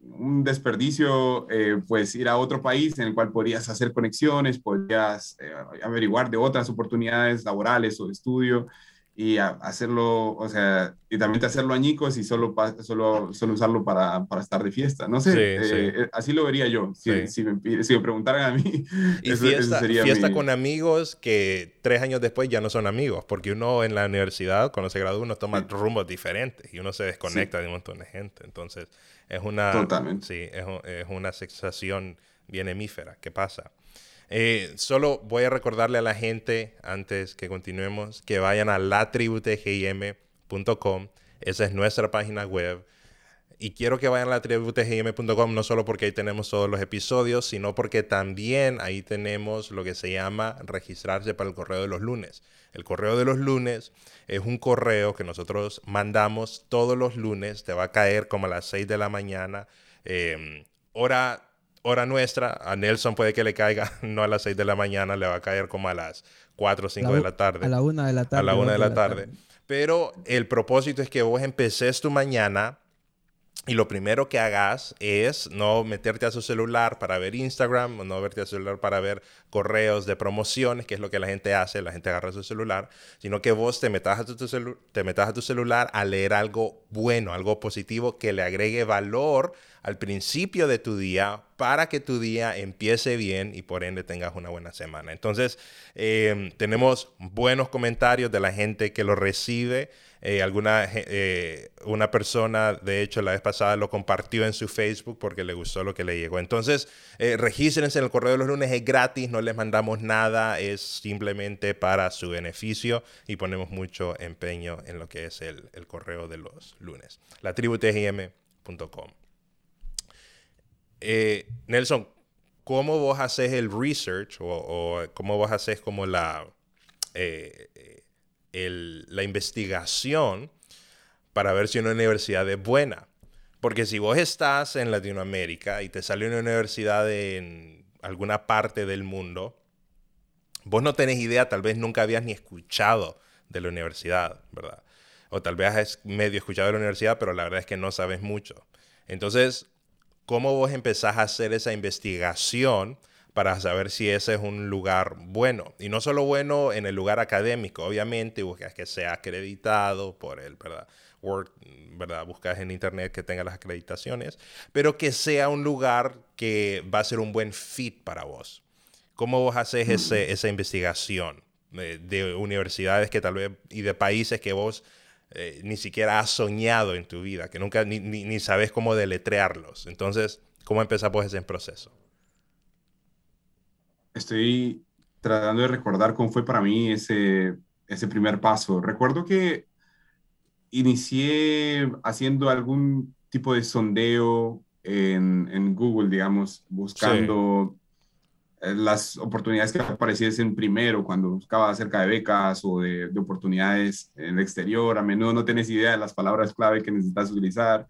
un desperdicio, eh, pues ir a otro país en el cual podrías hacer conexiones, podrías eh, averiguar de otras oportunidades laborales o de estudio y hacerlo, o sea, y también hacerlo añicos y solo, solo, solo usarlo para, para, estar de fiesta. No sé, eh, eh, así lo vería yo, si, si, me, si, me, preguntaran a mí. Y fiesta, fiesta con amigos que tres años después ya no son amigos, porque uno en la universidad, cuando se gradúa, uno toma rumbos diferentes y uno se desconecta de un montón de gente. Entonces, es una, Totalmente. Sí, es, es una sensación bien hemífera que pasa. Eh, solo voy a recordarle a la gente, antes que continuemos, que vayan a latributgm.com. Esa es nuestra página web. Y quiero que vayan a latributgm.com no solo porque ahí tenemos todos los episodios, sino porque también ahí tenemos lo que se llama registrarse para el correo de los lunes. El correo de los lunes es un correo que nosotros mandamos todos los lunes. Te va a caer como a las 6 de la mañana, eh, hora hora nuestra, a Nelson puede que le caiga no a las 6 de la mañana, le va a caer como a las 4 o 5 de la tarde. A la 1 de la tarde. A la 1 de la tarde. Pero el propósito es que vos empeces tu mañana y lo primero que hagas es no meterte a su celular para ver Instagram, o no verte a su celular para ver correos de promociones, que es lo que la gente hace, la gente agarra su celular, sino que vos te metas a tu, te metas a tu celular a leer algo bueno, algo positivo que le agregue valor al principio de tu día para que tu día empiece bien y por ende tengas una buena semana. Entonces, em, tenemos buenos comentarios de la gente que lo recibe. Eh, alguna, eh, una persona, de hecho, la vez pasada lo compartió en su Facebook porque le gustó lo que le llegó. Entonces, eh, regístrense en el correo de los lunes, es gratis, no les mandamos nada, es simplemente para su beneficio y ponemos mucho empeño en lo que es el, el correo de los lunes. La. Eh, Nelson, ¿cómo vos haces el research o, cómo vos haces como la, la investigación para ver si una universidad es buena? Porque si vos estás en Latinoamérica y te sale una universidad en alguna parte del mundo, vos no tenés idea, tal vez nunca habías ni escuchado de la universidad, ¿verdad? O tal vez has medio escuchado de la universidad, pero la verdad es que no sabes mucho. Entonces, ¿Cómo vos empezás a hacer esa investigación para saber si ese es un lugar bueno? Y no solo bueno en el lugar académico, obviamente, buscas que sea acreditado por el, ¿verdad? Word, ¿verdad? Buscas en internet que tenga las acreditaciones, pero que sea un lugar que va a ser un buen fit para vos. ¿Cómo vos haces ese, esa investigación de, universidades que tal vez y de países que vos eh, ni siquiera has soñado en tu vida, que nunca ni, ni, sabes cómo deletrearlos? Entonces, ¿cómo empezamos ese proceso? Estoy tratando de recordar cómo fue para mí ese, ese primer paso. Recuerdo que inicié haciendo algún tipo de sondeo en, en Google, digamos, buscando eh, las oportunidades que apareciesen primero cuando buscaba acerca de becas o de, de, oportunidades en el exterior. A menudo no tienes idea de las palabras clave que necesitas utilizar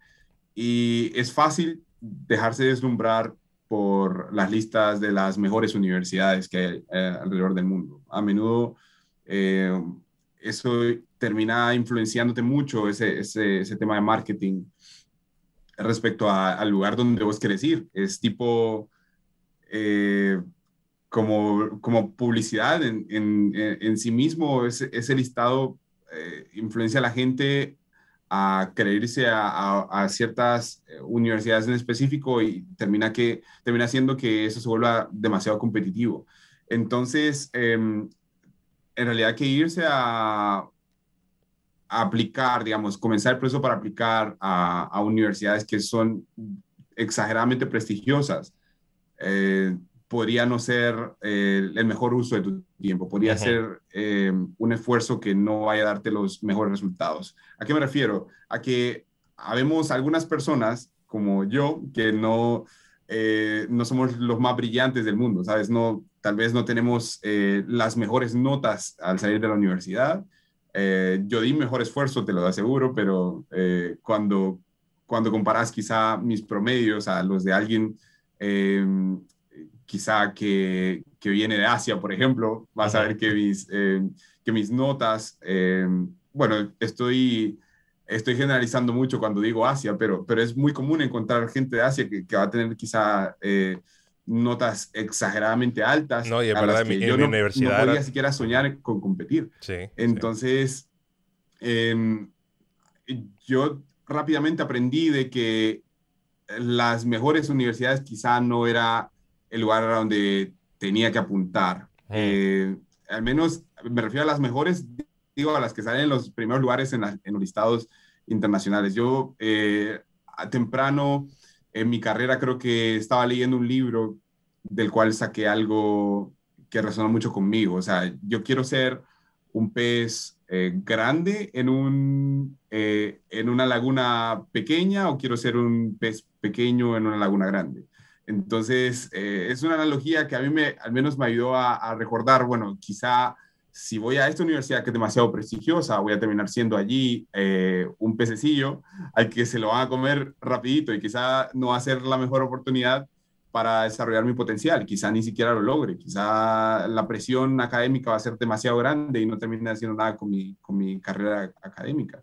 y es fácil dejarse deslumbrar por las listas de las mejores universidades que hay eh, alrededor del mundo. A menudo eh, eso termina influenciándote mucho, ese, ese, ese tema de marketing respecto al lugar donde vos querés ir. Es tipo eh, como, como publicidad en, en, en sí mismo, ese, ese listado influencia a la gente a querer irse a, ciertas eh, universidades en específico y termina, que, termina haciendo que eso se vuelva demasiado competitivo. Entonces, em, en realidad que irse a, aplicar, digamos, comenzar el proceso para aplicar a, a universidades que son exageradamente prestigiosas. Eh, podría no ser eh, el mejor uso de tu tiempo, podría ser eh, un esfuerzo que no vaya a darte los mejores resultados. ¿A qué me refiero? A que habemos algunas personas como yo que no, eh, no somos los más brillantes del mundo, ¿sabes? No, tal vez no tenemos las mejores notas al salir de la universidad. yo di mejor esfuerzo, te lo aseguro, pero cuando, cuando comparas quizá mis promedios a los de alguien quizá que, que, viene de Asia, por ejemplo, vas a ver que mis, eh, que mis notas, eh, bueno, estoy, estoy generalizando mucho cuando digo Asia, pero, pero es muy común encontrar gente de Asia que, que va a tener quizá eh, notas exageradamente altas. No, y es verdad, en mi, yo no, universidad. No podía siquiera soñar con competir. Sí, Entonces, em, yo rápidamente aprendí de que las mejores universidades quizá no era el lugar a donde tenía que apuntar. Eh, al menos me refiero a las mejores, digo, a las que salen en los primeros lugares en, los listados internacionales. Yo eh, a temprano en mi carrera creo que estaba leyendo un libro del cual saqué algo que resonó mucho conmigo. O sea, yo quiero ser un pez eh, grande en, un, en una laguna pequeña o quiero ser un pez pequeño en una laguna grande. Entonces, eh, es una analogía que a mí me, al menos me ayudó a, recordar, bueno, quizá si voy a esta universidad que es demasiado prestigiosa, voy a terminar siendo allí eh, un pececillo al que se lo van a comer rapidito y quizá no va a ser la mejor oportunidad para desarrollar mi potencial, quizá ni siquiera lo logre, quizá la presión académica va a ser demasiado grande y no termine haciendo nada con mi, con mi carrera académica.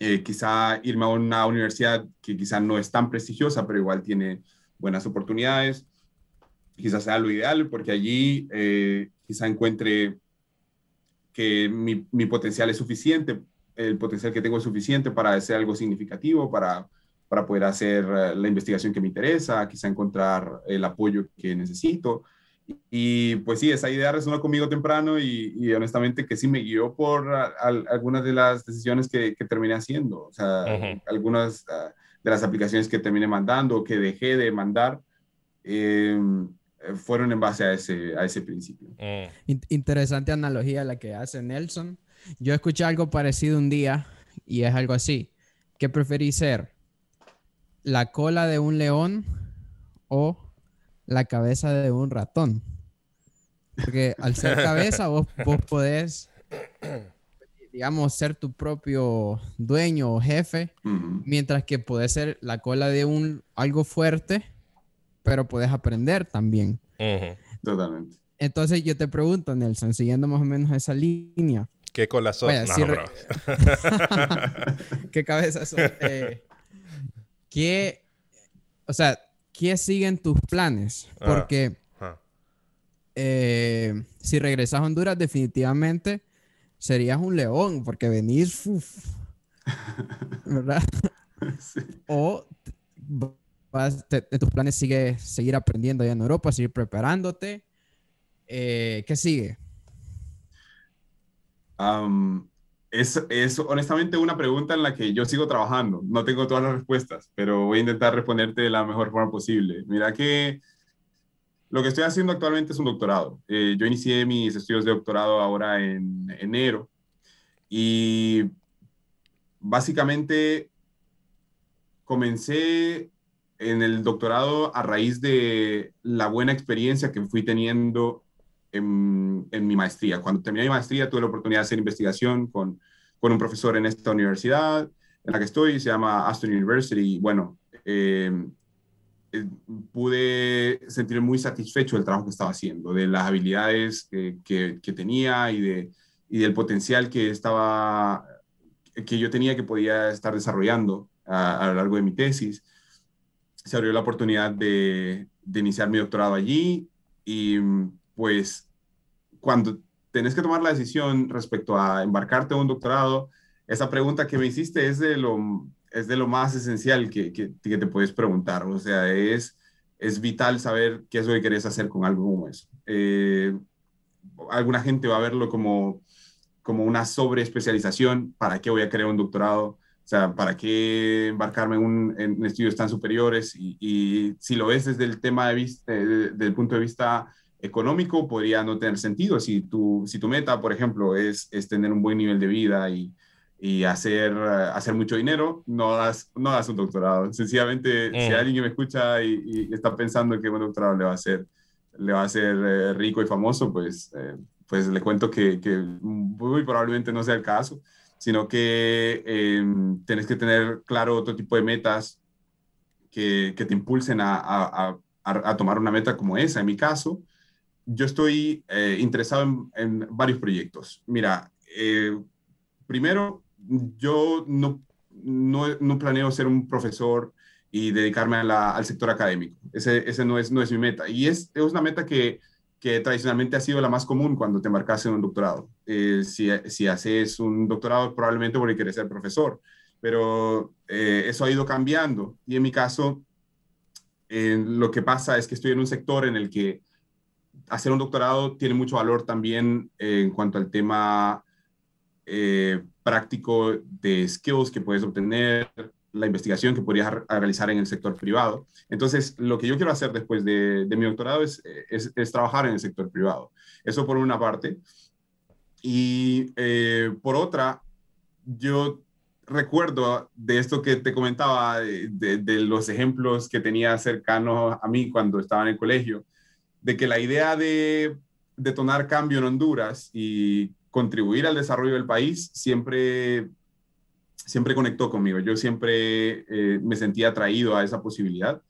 Eh, quizá irme a una universidad que quizá no es tan prestigiosa, pero igual tiene buenas oportunidades. Quizás sea lo ideal porque allí eh, quizá encuentre que mi, mi, potencial es suficiente, el potencial que tengo es suficiente para hacer algo significativo, para, para poder hacer eh, la investigación que me interesa, quizá encontrar el apoyo que necesito. Y, pues sí, esa idea resonó conmigo temprano y, honestamente que sí me guió por algunas de las decisiones que, que terminé haciendo. O sea, algunas... Ah, de las aplicaciones que terminé mandando o que dejé de mandar, eh, fueron en base a ese, a ese principio. Mm. Interesante analogía la que hace Nelson. Yo escuché algo parecido un día y es algo así. ¿Qué preferís ser? ¿La cola de un león o la cabeza de un ratón? Porque al ser cabeza vos, vos podés digamos, ser tu propio dueño o jefe, mientras que puedes ser la cola de un algo fuerte, pero puedes aprender también. Totalmente. Entonces yo te pregunto, Nelson, siguiendo más o menos esa línea. ¿Qué cola sos? no, ¿Qué cabeza sos? Eh, ¿Qué, o sea, qué siguen tus planes? Ah, Porque eh, si regresas a Honduras, definitivamente serías un león, porque venís ¿Verdad? O vas, tus planes sigue seguir aprendiendo allá en Europa, seguir preparándote. Eh, ¿Qué sigue? es, es, honestamente una pregunta en la que yo sigo trabajando. No tengo todas las respuestas, pero voy a intentar responderte de la mejor forma posible. Mira que lo que estoy haciendo actualmente es un doctorado. Eh, yo inicié mis estudios de doctorado ahora en enero y básicamente comencé en el doctorado a raíz de la buena experiencia que fui teniendo en, mi maestría. Cuando terminé mi maestría tuve la oportunidad de hacer investigación con, con un profesor en esta universidad en la que estoy, se llama Aston University. bueno, eh, eh, pude sentirme muy satisfecho del trabajo que estaba haciendo, de las habilidades que, que, tenía y, de, y del potencial que estaba que yo tenía que podía estar desarrollando a, lo largo de mi tesis. Se abrió la oportunidad de, de iniciar mi doctorado allí y pues cuando tenés que tomar la decisión respecto a embarcarte en un doctorado, esa pregunta que me hiciste es de lo, es de lo más esencial que, que, te puedes preguntar. O sea, es, es vital saber qué es lo que querés hacer con algo como eso. Eh, alguna gente va a verlo como, como una sobreespecialización. ¿Para qué voy a crear un doctorado? O sea, ¿para qué embarcarme en, un, en estudios tan superiores? Y, si lo ves desde el tema de vista, desde el punto de vista económico podría no tener sentido. Si tu, si tu meta, por ejemplo, es, es tener un buen nivel de vida y, y hacer, hacer mucho dinero, no das, no das un doctorado. Sencillamente, si mm. alguien me escucha y, está pensando que un doctorado le va a hacer, le va a hacer eh, rico y famoso, pues, eh, pues le cuento que, que, muy probablemente no sea el caso, sino que eh, tienes que tener claro otro tipo de metas que, que te impulsen a, a, a, tomar una meta como esa. En mi caso, yo estoy eh, interesado en, varios proyectos. Mira, eh, primero, yo no, no, planeo ser un profesor y dedicarme al sector académico. Ese, ese no, es, no es mi meta. Y es, es una meta que, que tradicionalmente ha sido la más común cuando te embarcas en un doctorado. Eh, si, si, haces un doctorado, probablemente porque quieres ser profesor, pero eso ha ido cambiando. Y en mi caso, lo que pasa es que estoy en un sector en el que hacer un doctorado tiene mucho valor también eh, en cuanto al tema eh, práctico de skills que puedes obtener, la investigación que podrías realizar en el sector privado. Entonces, lo que yo quiero hacer después de, mi doctorado es, trabajar en el sector privado. Eso por una parte. Y eh, por otra, yo recuerdo de esto que te comentaba, de, de, los ejemplos que tenía cercanos a mí cuando estaba en el colegio de que la idea de detonar cambio en Honduras y contribuir al desarrollo del país siempre, siempre conectó conmigo. Yo siempre eh, me sentía atraído a esa posibilidad.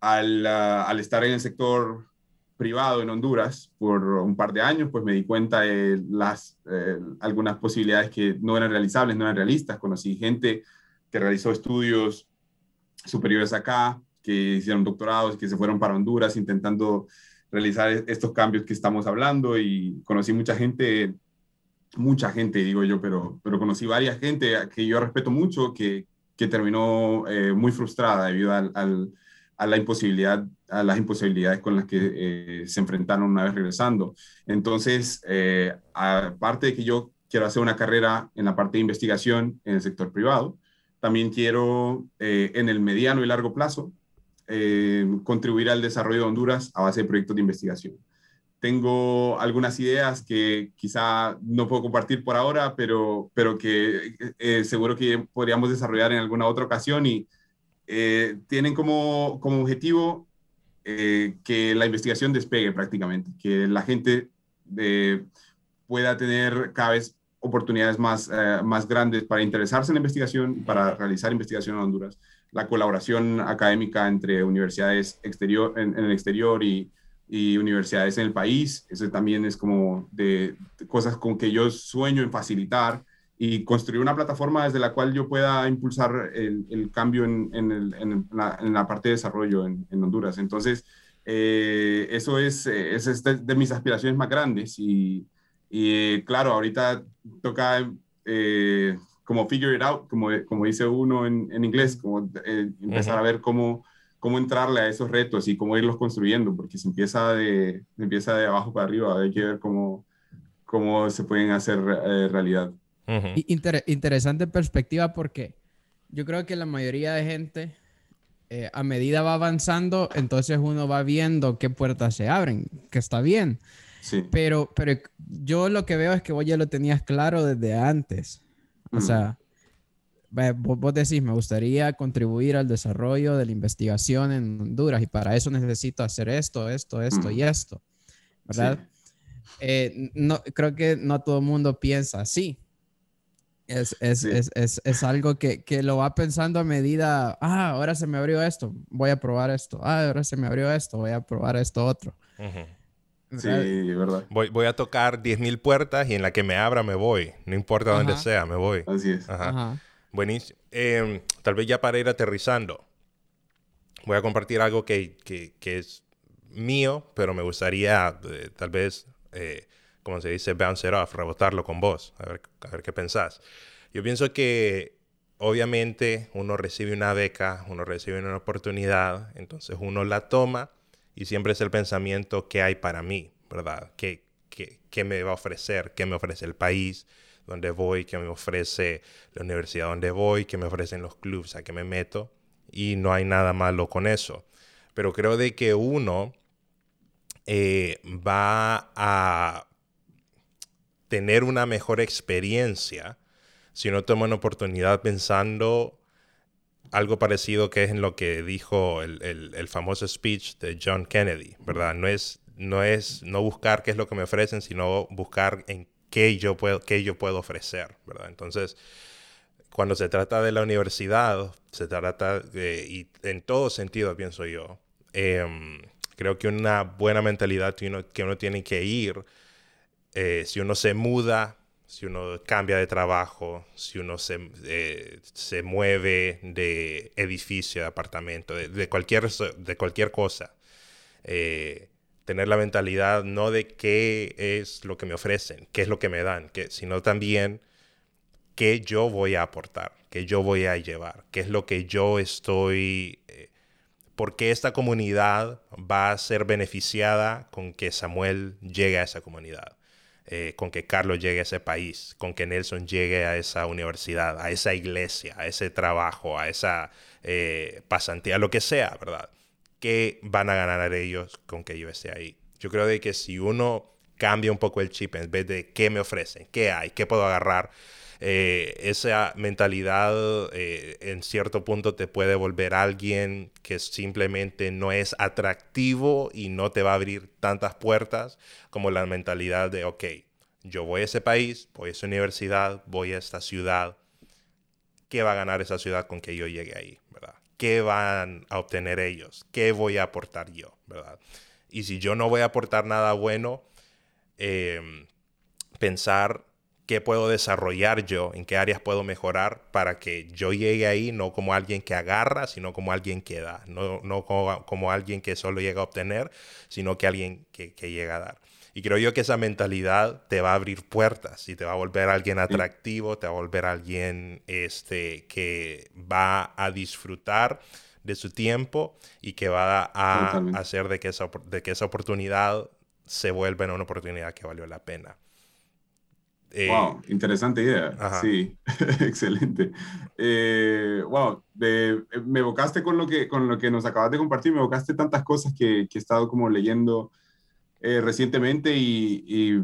Al, ah, al, estar en el sector privado en Honduras por un par de años, pues me di cuenta de las, eh, algunas posibilidades que no eran realizables, no eran realistas. Conocí gente que realizó estudios superiores acá, que hicieron doctorados, que se fueron para Honduras intentando realizar estos cambios que estamos hablando y conocí mucha gente, mucha gente digo yo, pero, pero conocí varias gente que yo respeto mucho que, que terminó eh, muy frustrada debido al, a la imposibilidad, a las imposibilidades con las que eh, se enfrentaron una vez regresando. Entonces, eh, aparte de que yo quiero hacer una carrera en la parte de investigación en el sector privado, también quiero en el mediano y largo plazo contribuir al desarrollo de Honduras a base de proyectos de investigación. Tengo algunas ideas que quizá no puedo compartir por ahora, pero, pero que eh, seguro que podríamos desarrollar en alguna otra ocasión y eh, tienen como, como objetivo que la investigación despegue prácticamente, que la gente pueda tener cada vez oportunidades más, más grandes para interesarse en la investigación, para realizar investigación en Honduras. La colaboración académica entre universidades exterior, en, el exterior y, y, universidades en el país. Eso también es como de, cosas con que yo sueño en facilitar y construir una plataforma desde la cual yo pueda impulsar el, el cambio en, en, la, parte de desarrollo en, Honduras. Entonces, eh, eso es, es, de, mis aspiraciones más grandes y, y claro, ahorita toca eh, como figure it out, como, como dice uno en, en inglés, como eh, empezar a ver cómo, cómo entrarle a esos retos y cómo irlos construyendo, porque se empieza de, empieza de abajo para arriba, hay que ver cómo, cómo se pueden hacer eh, realidad. interesante perspectiva porque yo creo que la mayoría de gente eh, a medida va avanzando, entonces uno va viendo qué puertas se abren, que está bien. Sí. Pero, pero yo lo que veo es que vos ya lo tenías claro desde antes. O sea, vos, decís, me gustaría contribuir al desarrollo de la investigación en Honduras y para eso necesito hacer esto, esto, esto y esto. ¿Verdad? Eh, no, creo que no todo el mundo piensa así. Es, es, es, es, algo que, que, lo va pensando a medida, ah, ahora se me abrió esto, voy a probar esto, ah, ahora se me abrió esto, voy a probar esto otro. Sí, verdad. Voy, voy a tocar 10.000 puertas y en la que me abra me voy, no importa dónde sea, me voy. Así es. Ajá. Buenísimo. Em, tal vez ya para ir aterrizando, voy a compartir algo que, que, es mío, pero me gustaría eh, tal vez eh, como se dice, bounce it off, rebotarlo con vos, a ver, a ver qué pensás. Yo pienso que obviamente uno recibe una beca, uno recibe una oportunidad, entonces uno la toma y siempre es el pensamiento que hay para mí, ¿verdad? ¿Qué, qué, qué me va a ofrecer? ¿Qué me ofrece el país? Donde voy, qué me ofrece la universidad donde voy, qué me ofrecen los clubs a que me meto. Y no hay nada malo con eso. Pero creo de que uno eh, va a tener una mejor experiencia si uno toma una oportunidad pensando algo parecido que es en lo que dijo el, el, famoso speech de John Kennedy, ¿verdad? No es, no es no buscar qué es lo que me ofrecen, sino buscar en qué yo puedo, qué yo puedo ofrecer, ¿verdad? Entonces, cuando se trata de la universidad, se trata de, y en todo sentido, pienso yo, em, creo que una buena mentalidad que uno, que uno tiene que ir eh, si uno se muda, si uno cambia de trabajo, si uno se, eh, se mueve de edificio, de apartamento, de, cualquier, de cualquier cosa, eh, tener la mentalidad no de qué es lo que me ofrecen, qué es lo que me dan, sino también qué yo voy a aportar, qué yo voy a llevar, qué es lo que yo estoy, por qué esta comunidad va a ser beneficiada con que Samuel llegue a esa comunidad. Eh, con que Carlos llegue a ese país, con que Nelson llegue a esa universidad, a esa iglesia, a ese trabajo, a esa eh, pasantía, lo que sea, ¿verdad? ¿Qué van a ganar ellos con que yo esté ahí? Yo creo de que si uno cambia un poco el chip en vez de qué me ofrecen, qué hay, qué puedo agarrar, eh, esa mentalidad eh, en cierto punto te puede volver alguien que simplemente no es atractivo y no te va a abrir tantas puertas como la mentalidad de, ok, yo voy a ese país, voy a esa universidad, voy a esta ciudad. ¿Qué va a ganar esa ciudad con que yo llegue ahí? ¿Qué van a obtener ellos? ¿Qué voy a aportar yo? ¿verdad? Y si yo no voy a aportar nada bueno, em, pensar qué puedo desarrollar yo, en qué áreas puedo mejorar para que yo llegue ahí no como alguien que agarra, sino como alguien que da, no, no como, alguien que solo llega a obtener, sino que alguien que, llega a dar. Y creo yo que esa mentalidad te va a abrir puertas y te va a volver alguien atractivo, te va a volver alguien este, que va a disfrutar de su tiempo y que va a hacer de que, esa, de que esa oportunidad se vuelva una oportunidad que valió la pena wow, eh, interesante idea. Sí, excelente. Eh, wow, eh, me evocaste con lo, que, con lo que nos acabas de compartir, me evocaste tantas cosas que, que he estado como leyendo recientemente y,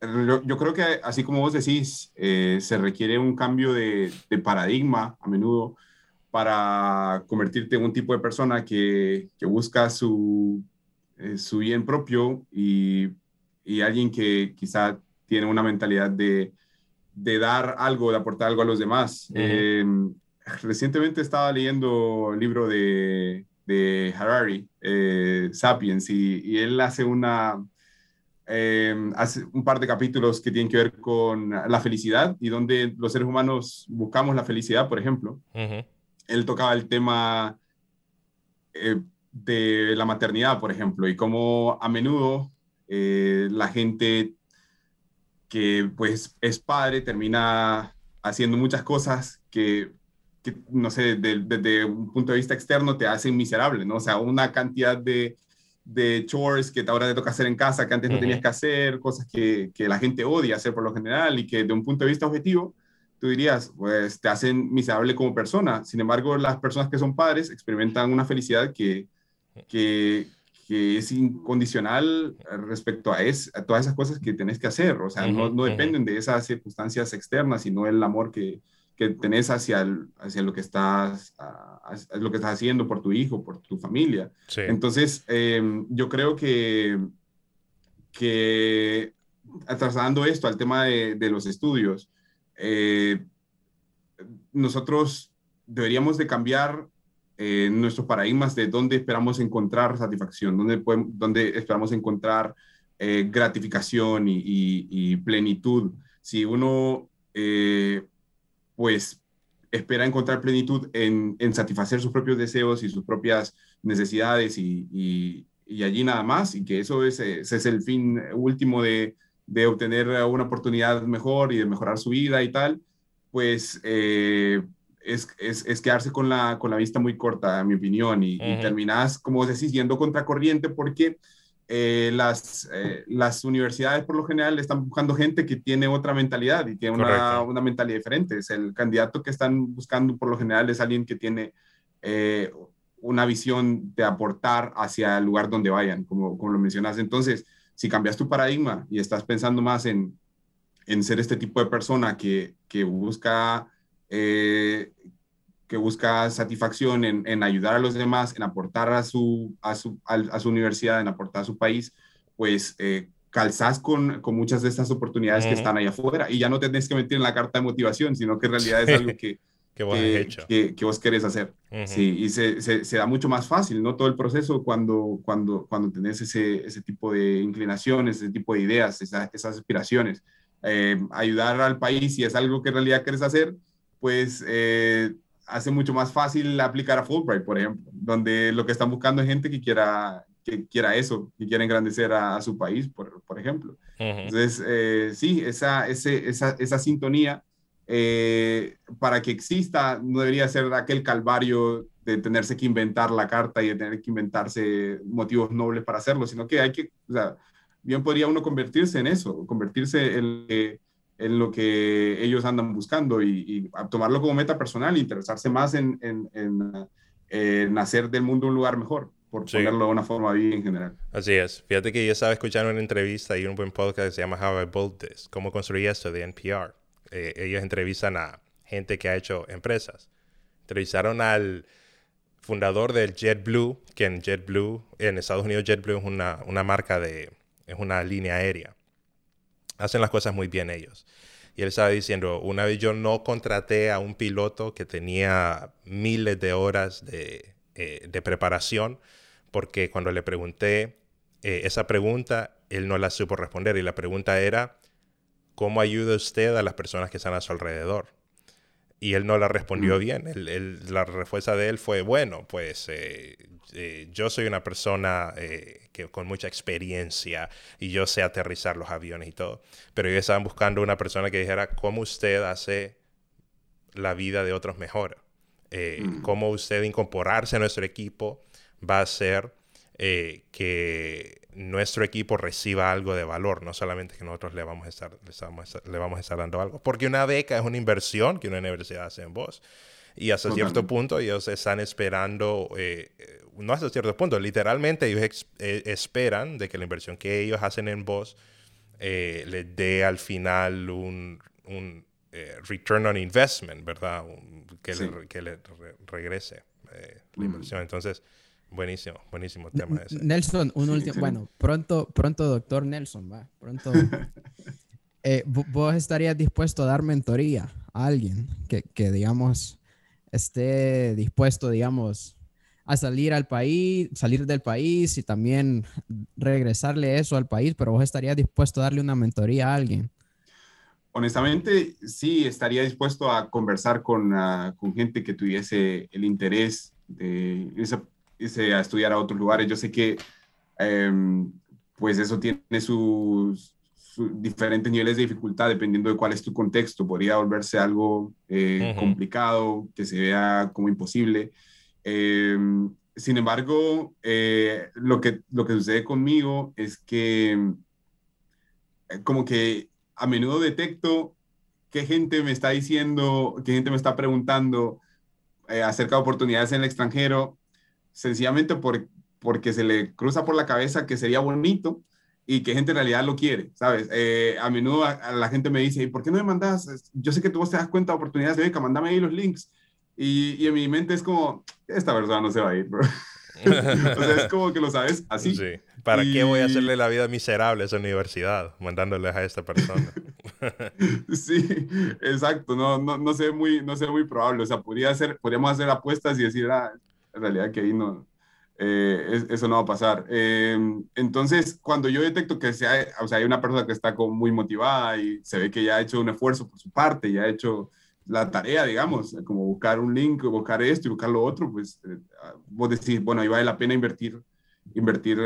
yo, creo que así como vos decís, se requiere un cambio de, de, paradigma a menudo para convertirte en un tipo de persona que, que busca su, su bien propio y, y alguien que quizá tiene una mentalidad de, de dar algo, de aportar algo a los demás. Em, recientemente estaba leyendo el libro de, de Harari, eh, Sapiens, y, él hace una... Em, hace un par de capítulos que tienen que ver con la felicidad y donde los seres humanos buscamos la felicidad, por ejemplo. Él tocaba el tema eh, de la maternidad, por ejemplo, y cómo a menudo eh, la gente que pues es padre termina haciendo muchas cosas que, no sé, desde un punto de vista externo te hacen miserable, ¿no? O sea, una cantidad de, de chores que ahora te toca hacer en casa que antes no tenías que hacer, cosas que, que, la gente odia hacer por lo general y que de un punto de vista objetivo, tú dirías, pues te hacen miserable como persona. Sin embargo, las personas que son padres experimentan una felicidad que, que, que es incondicional respecto a, es, a todas esas cosas que tenés que hacer. O sea, no, no, dependen de esas circunstancias externas, sino el amor que, que tenés hacia, hacia lo, que estás, lo que estás haciendo por tu hijo, por tu familia. Entonces, em, yo creo que, que trasladando esto al tema de, de los estudios, eh, nosotros deberíamos de cambiar eh, nuestros paradigmas de dónde esperamos encontrar satisfacción, dónde, dónde esperamos encontrar eh, gratificación y, plenitud. Si uno, pues, espera encontrar plenitud en, satisfacer sus propios deseos y sus propias necesidades y, allí nada más, y que eso es, ese es el fin último de, de, obtener una oportunidad mejor y de mejorar su vida y tal, pues eh, es, es, es, quedarse con la, con la vista muy corta, en mi opinión, y, terminas, como vos decís, yendo contracorriente porque eh, las, eh, las universidades por lo general están buscando gente que tiene otra mentalidad y tiene una, una, mentalidad diferente. Es el candidato que están buscando por lo general es alguien que tiene eh, una visión de aportar hacia el lugar donde vayan, como, como lo mencionas. Entonces, si cambias tu paradigma y estás pensando más en, en ser este tipo de persona que, que busca que busca satisfacción en, ayudar a los demás, en aportar a su, a su, a, su universidad, en aportar a su país, pues eh, calzás con, con, muchas de estas oportunidades que están allá afuera y ya no tenés que meter en la carta de motivación, sino que en realidad es algo que, que, vos, hecho. que, vos querés hacer. Sí, y se, se, da mucho más fácil, ¿no? Todo el proceso cuando, cuando, cuando tenés ese, ese tipo de inclinaciones, ese tipo de ideas, esas aspiraciones. Eh, ayudar al país si es algo que en realidad querés hacer, pues eh, hace mucho más fácil aplicar a Fulbright, por ejemplo, donde lo que están buscando es gente que quiera, que quiera eso, que quiera engrandecer a, su país, por, por ejemplo. Entonces, eh, sí, esa, ese, esa, esa sintonía, eh, para que exista, no debería ser aquel calvario de tenerse que inventar la carta y de tener que inventarse motivos nobles para hacerlo, sino que hay que, o sea, bien podría uno convertirse en eso, convertirse en en lo que ellos andan buscando y, tomarlo como meta personal e interesarse más en, en, hacer del mundo un lugar mejor, por ponerlo de una forma bien general. Así es. Fíjate que yo estaba escuchando una entrevista y un buen podcast que se llama How I Built This, cómo construí esto de NPR. Eh, ellos entrevistan a gente que ha hecho empresas. Entrevistaron al fundador del JetBlue, que en JetBlue, en Estados Unidos JetBlue es una, una marca de, es una línea aérea hacen las cosas muy bien ellos. Y él estaba diciendo, una vez yo no contraté a un piloto que tenía miles de horas de, eh, preparación, porque cuando le pregunté eh, esa pregunta, él no la supo responder. Y la pregunta era, ¿cómo ayuda usted a las personas que están a su alrededor? Y él no la respondió mm. bien. la respuesta de él fue, bueno, pues eh, eh, yo soy una persona eh, que, con mucha experiencia y yo sé aterrizar los aviones y todo. Pero ellos estaban buscando una persona que dijera cómo usted hace la vida de otros mejor. Mm. Cómo usted incorporarse a nuestro equipo va a hacer que nuestro equipo reciba algo de valor, no solamente que nosotros le vamos a estar, le vamos a estar dando algo. Porque una beca es una inversión que una universidad hace en vos. Y hasta cierto punto ellos están esperando, eh, no hasta cierto punto, literalmente ellos eh, esperan de que la inversión que ellos hacen en vos eh, les dé al final un, un return on investment, ¿verdad? que, le, que, le, regrese la inversión. Entonces, buenísimo, buenísimo tema ese. Nelson, un último, bueno, pronto, pronto, doctor Nelson, va, pronto. ¿Vos estarías dispuesto a dar mentoría a alguien que, que digamos, esté dispuesto, digamos, a salir al país, salir del país y también regresarle eso al país, pero vos estarías dispuesto a darle una mentoría a alguien. Honestamente, sí, estaría dispuesto a conversar con, ah, con gente que tuviese el interés de irse, a estudiar a otros lugares. Yo sé que, em, pues eso tiene sus, diferentes niveles de dificultad dependiendo de cuál es tu contexto. Podría volverse algo eh, complicado, que se vea como imposible. Em, sin embargo, eh, lo, que, lo que sucede conmigo es que eh, como que a menudo detecto qué gente me está diciendo, qué gente me está preguntando acerca de oportunidades en el extranjero, sencillamente por, porque se le cruza por la cabeza que sería bonito y que gente en realidad lo quiere, ¿sabes? Eh, a menudo a, la gente me dice, ¿y por qué no me mandas? Yo sé que tú vos te das cuenta de oportunidades de beca, mandame ahí los links. Y, y, en mi mente es como, esta persona no se va a ir, bro. o sea, es como que lo sabes así. Sí. ¿Para qué voy a hacerle la vida miserable a esa universidad mandándoles a esta persona? sí, exacto. No, no, no, sé muy, no sé muy probable. O sea, podría hacer, podríamos hacer apuestas y decir, ah, en realidad que ahí no, eh, eso no va a pasar. Eh, entonces, cuando yo detecto que sea, o sea, hay una persona que está como muy motivada y se ve que ya ha hecho un esfuerzo por su parte, ya ha hecho la tarea, digamos, como buscar un link, buscar esto y buscar lo otro, pues eh, vos decís, bueno, ahí vale la pena invertir, invertir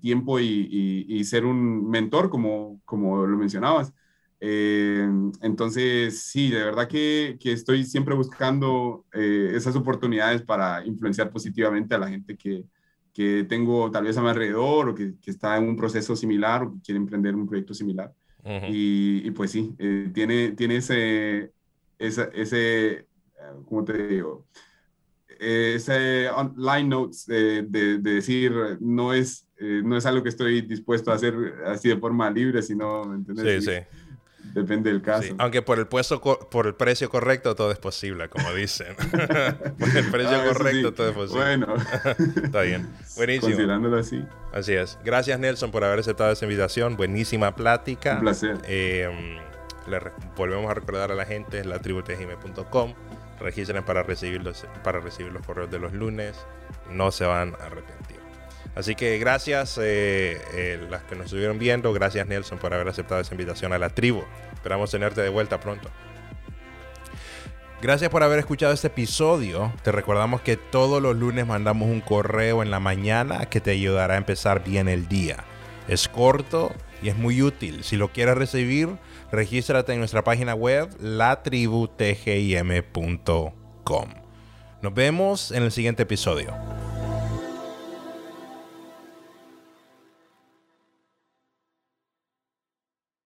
tiempo y, y, ser un mentor, como, como lo mencionabas. Eh, entonces, sí, de verdad que, que estoy siempre buscando eh, esas oportunidades para influenciar positivamente a la gente que, que tengo tal vez a mi alrededor o que, que, está en un proceso similar o que quiere emprender un proyecto similar. y, y, pues sí, eh, tiene, tiene ese, ese, ese, ¿cómo te digo? Ese line notes de, de, decir, no es, no es algo que estoy dispuesto a hacer así de forma libre, sino, ¿entendés? Sí, sí. Depende del caso. aunque por el, puesto por el precio correcto todo es posible, como dicen. por el precio ah, correcto todo es posible. Bueno. Está bien. Buenísimo. Considerándolo así. Así es. Gracias Nelson por haber aceptado esa invitación. Buenísima plática. Un placer. Eh, le volvemos a recordar a la gente latributejime.com. Registren para recibir, los, para recibir los correos de los lunes. No se van a arrepentir. Así que gracias eh, eh, las que nos estuvieron viendo. Gracias Nelson por haber aceptado esa invitación a la tribu. Esperamos tenerte de vuelta pronto. Gracias por haber escuchado este episodio. Te recordamos que todos los lunes mandamos un correo en la mañana que te ayudará a empezar bien el día. Es corto y es muy útil. Si lo quieres recibir, regístrate en nuestra página web latributgim.com. Nos vemos en el siguiente episodio.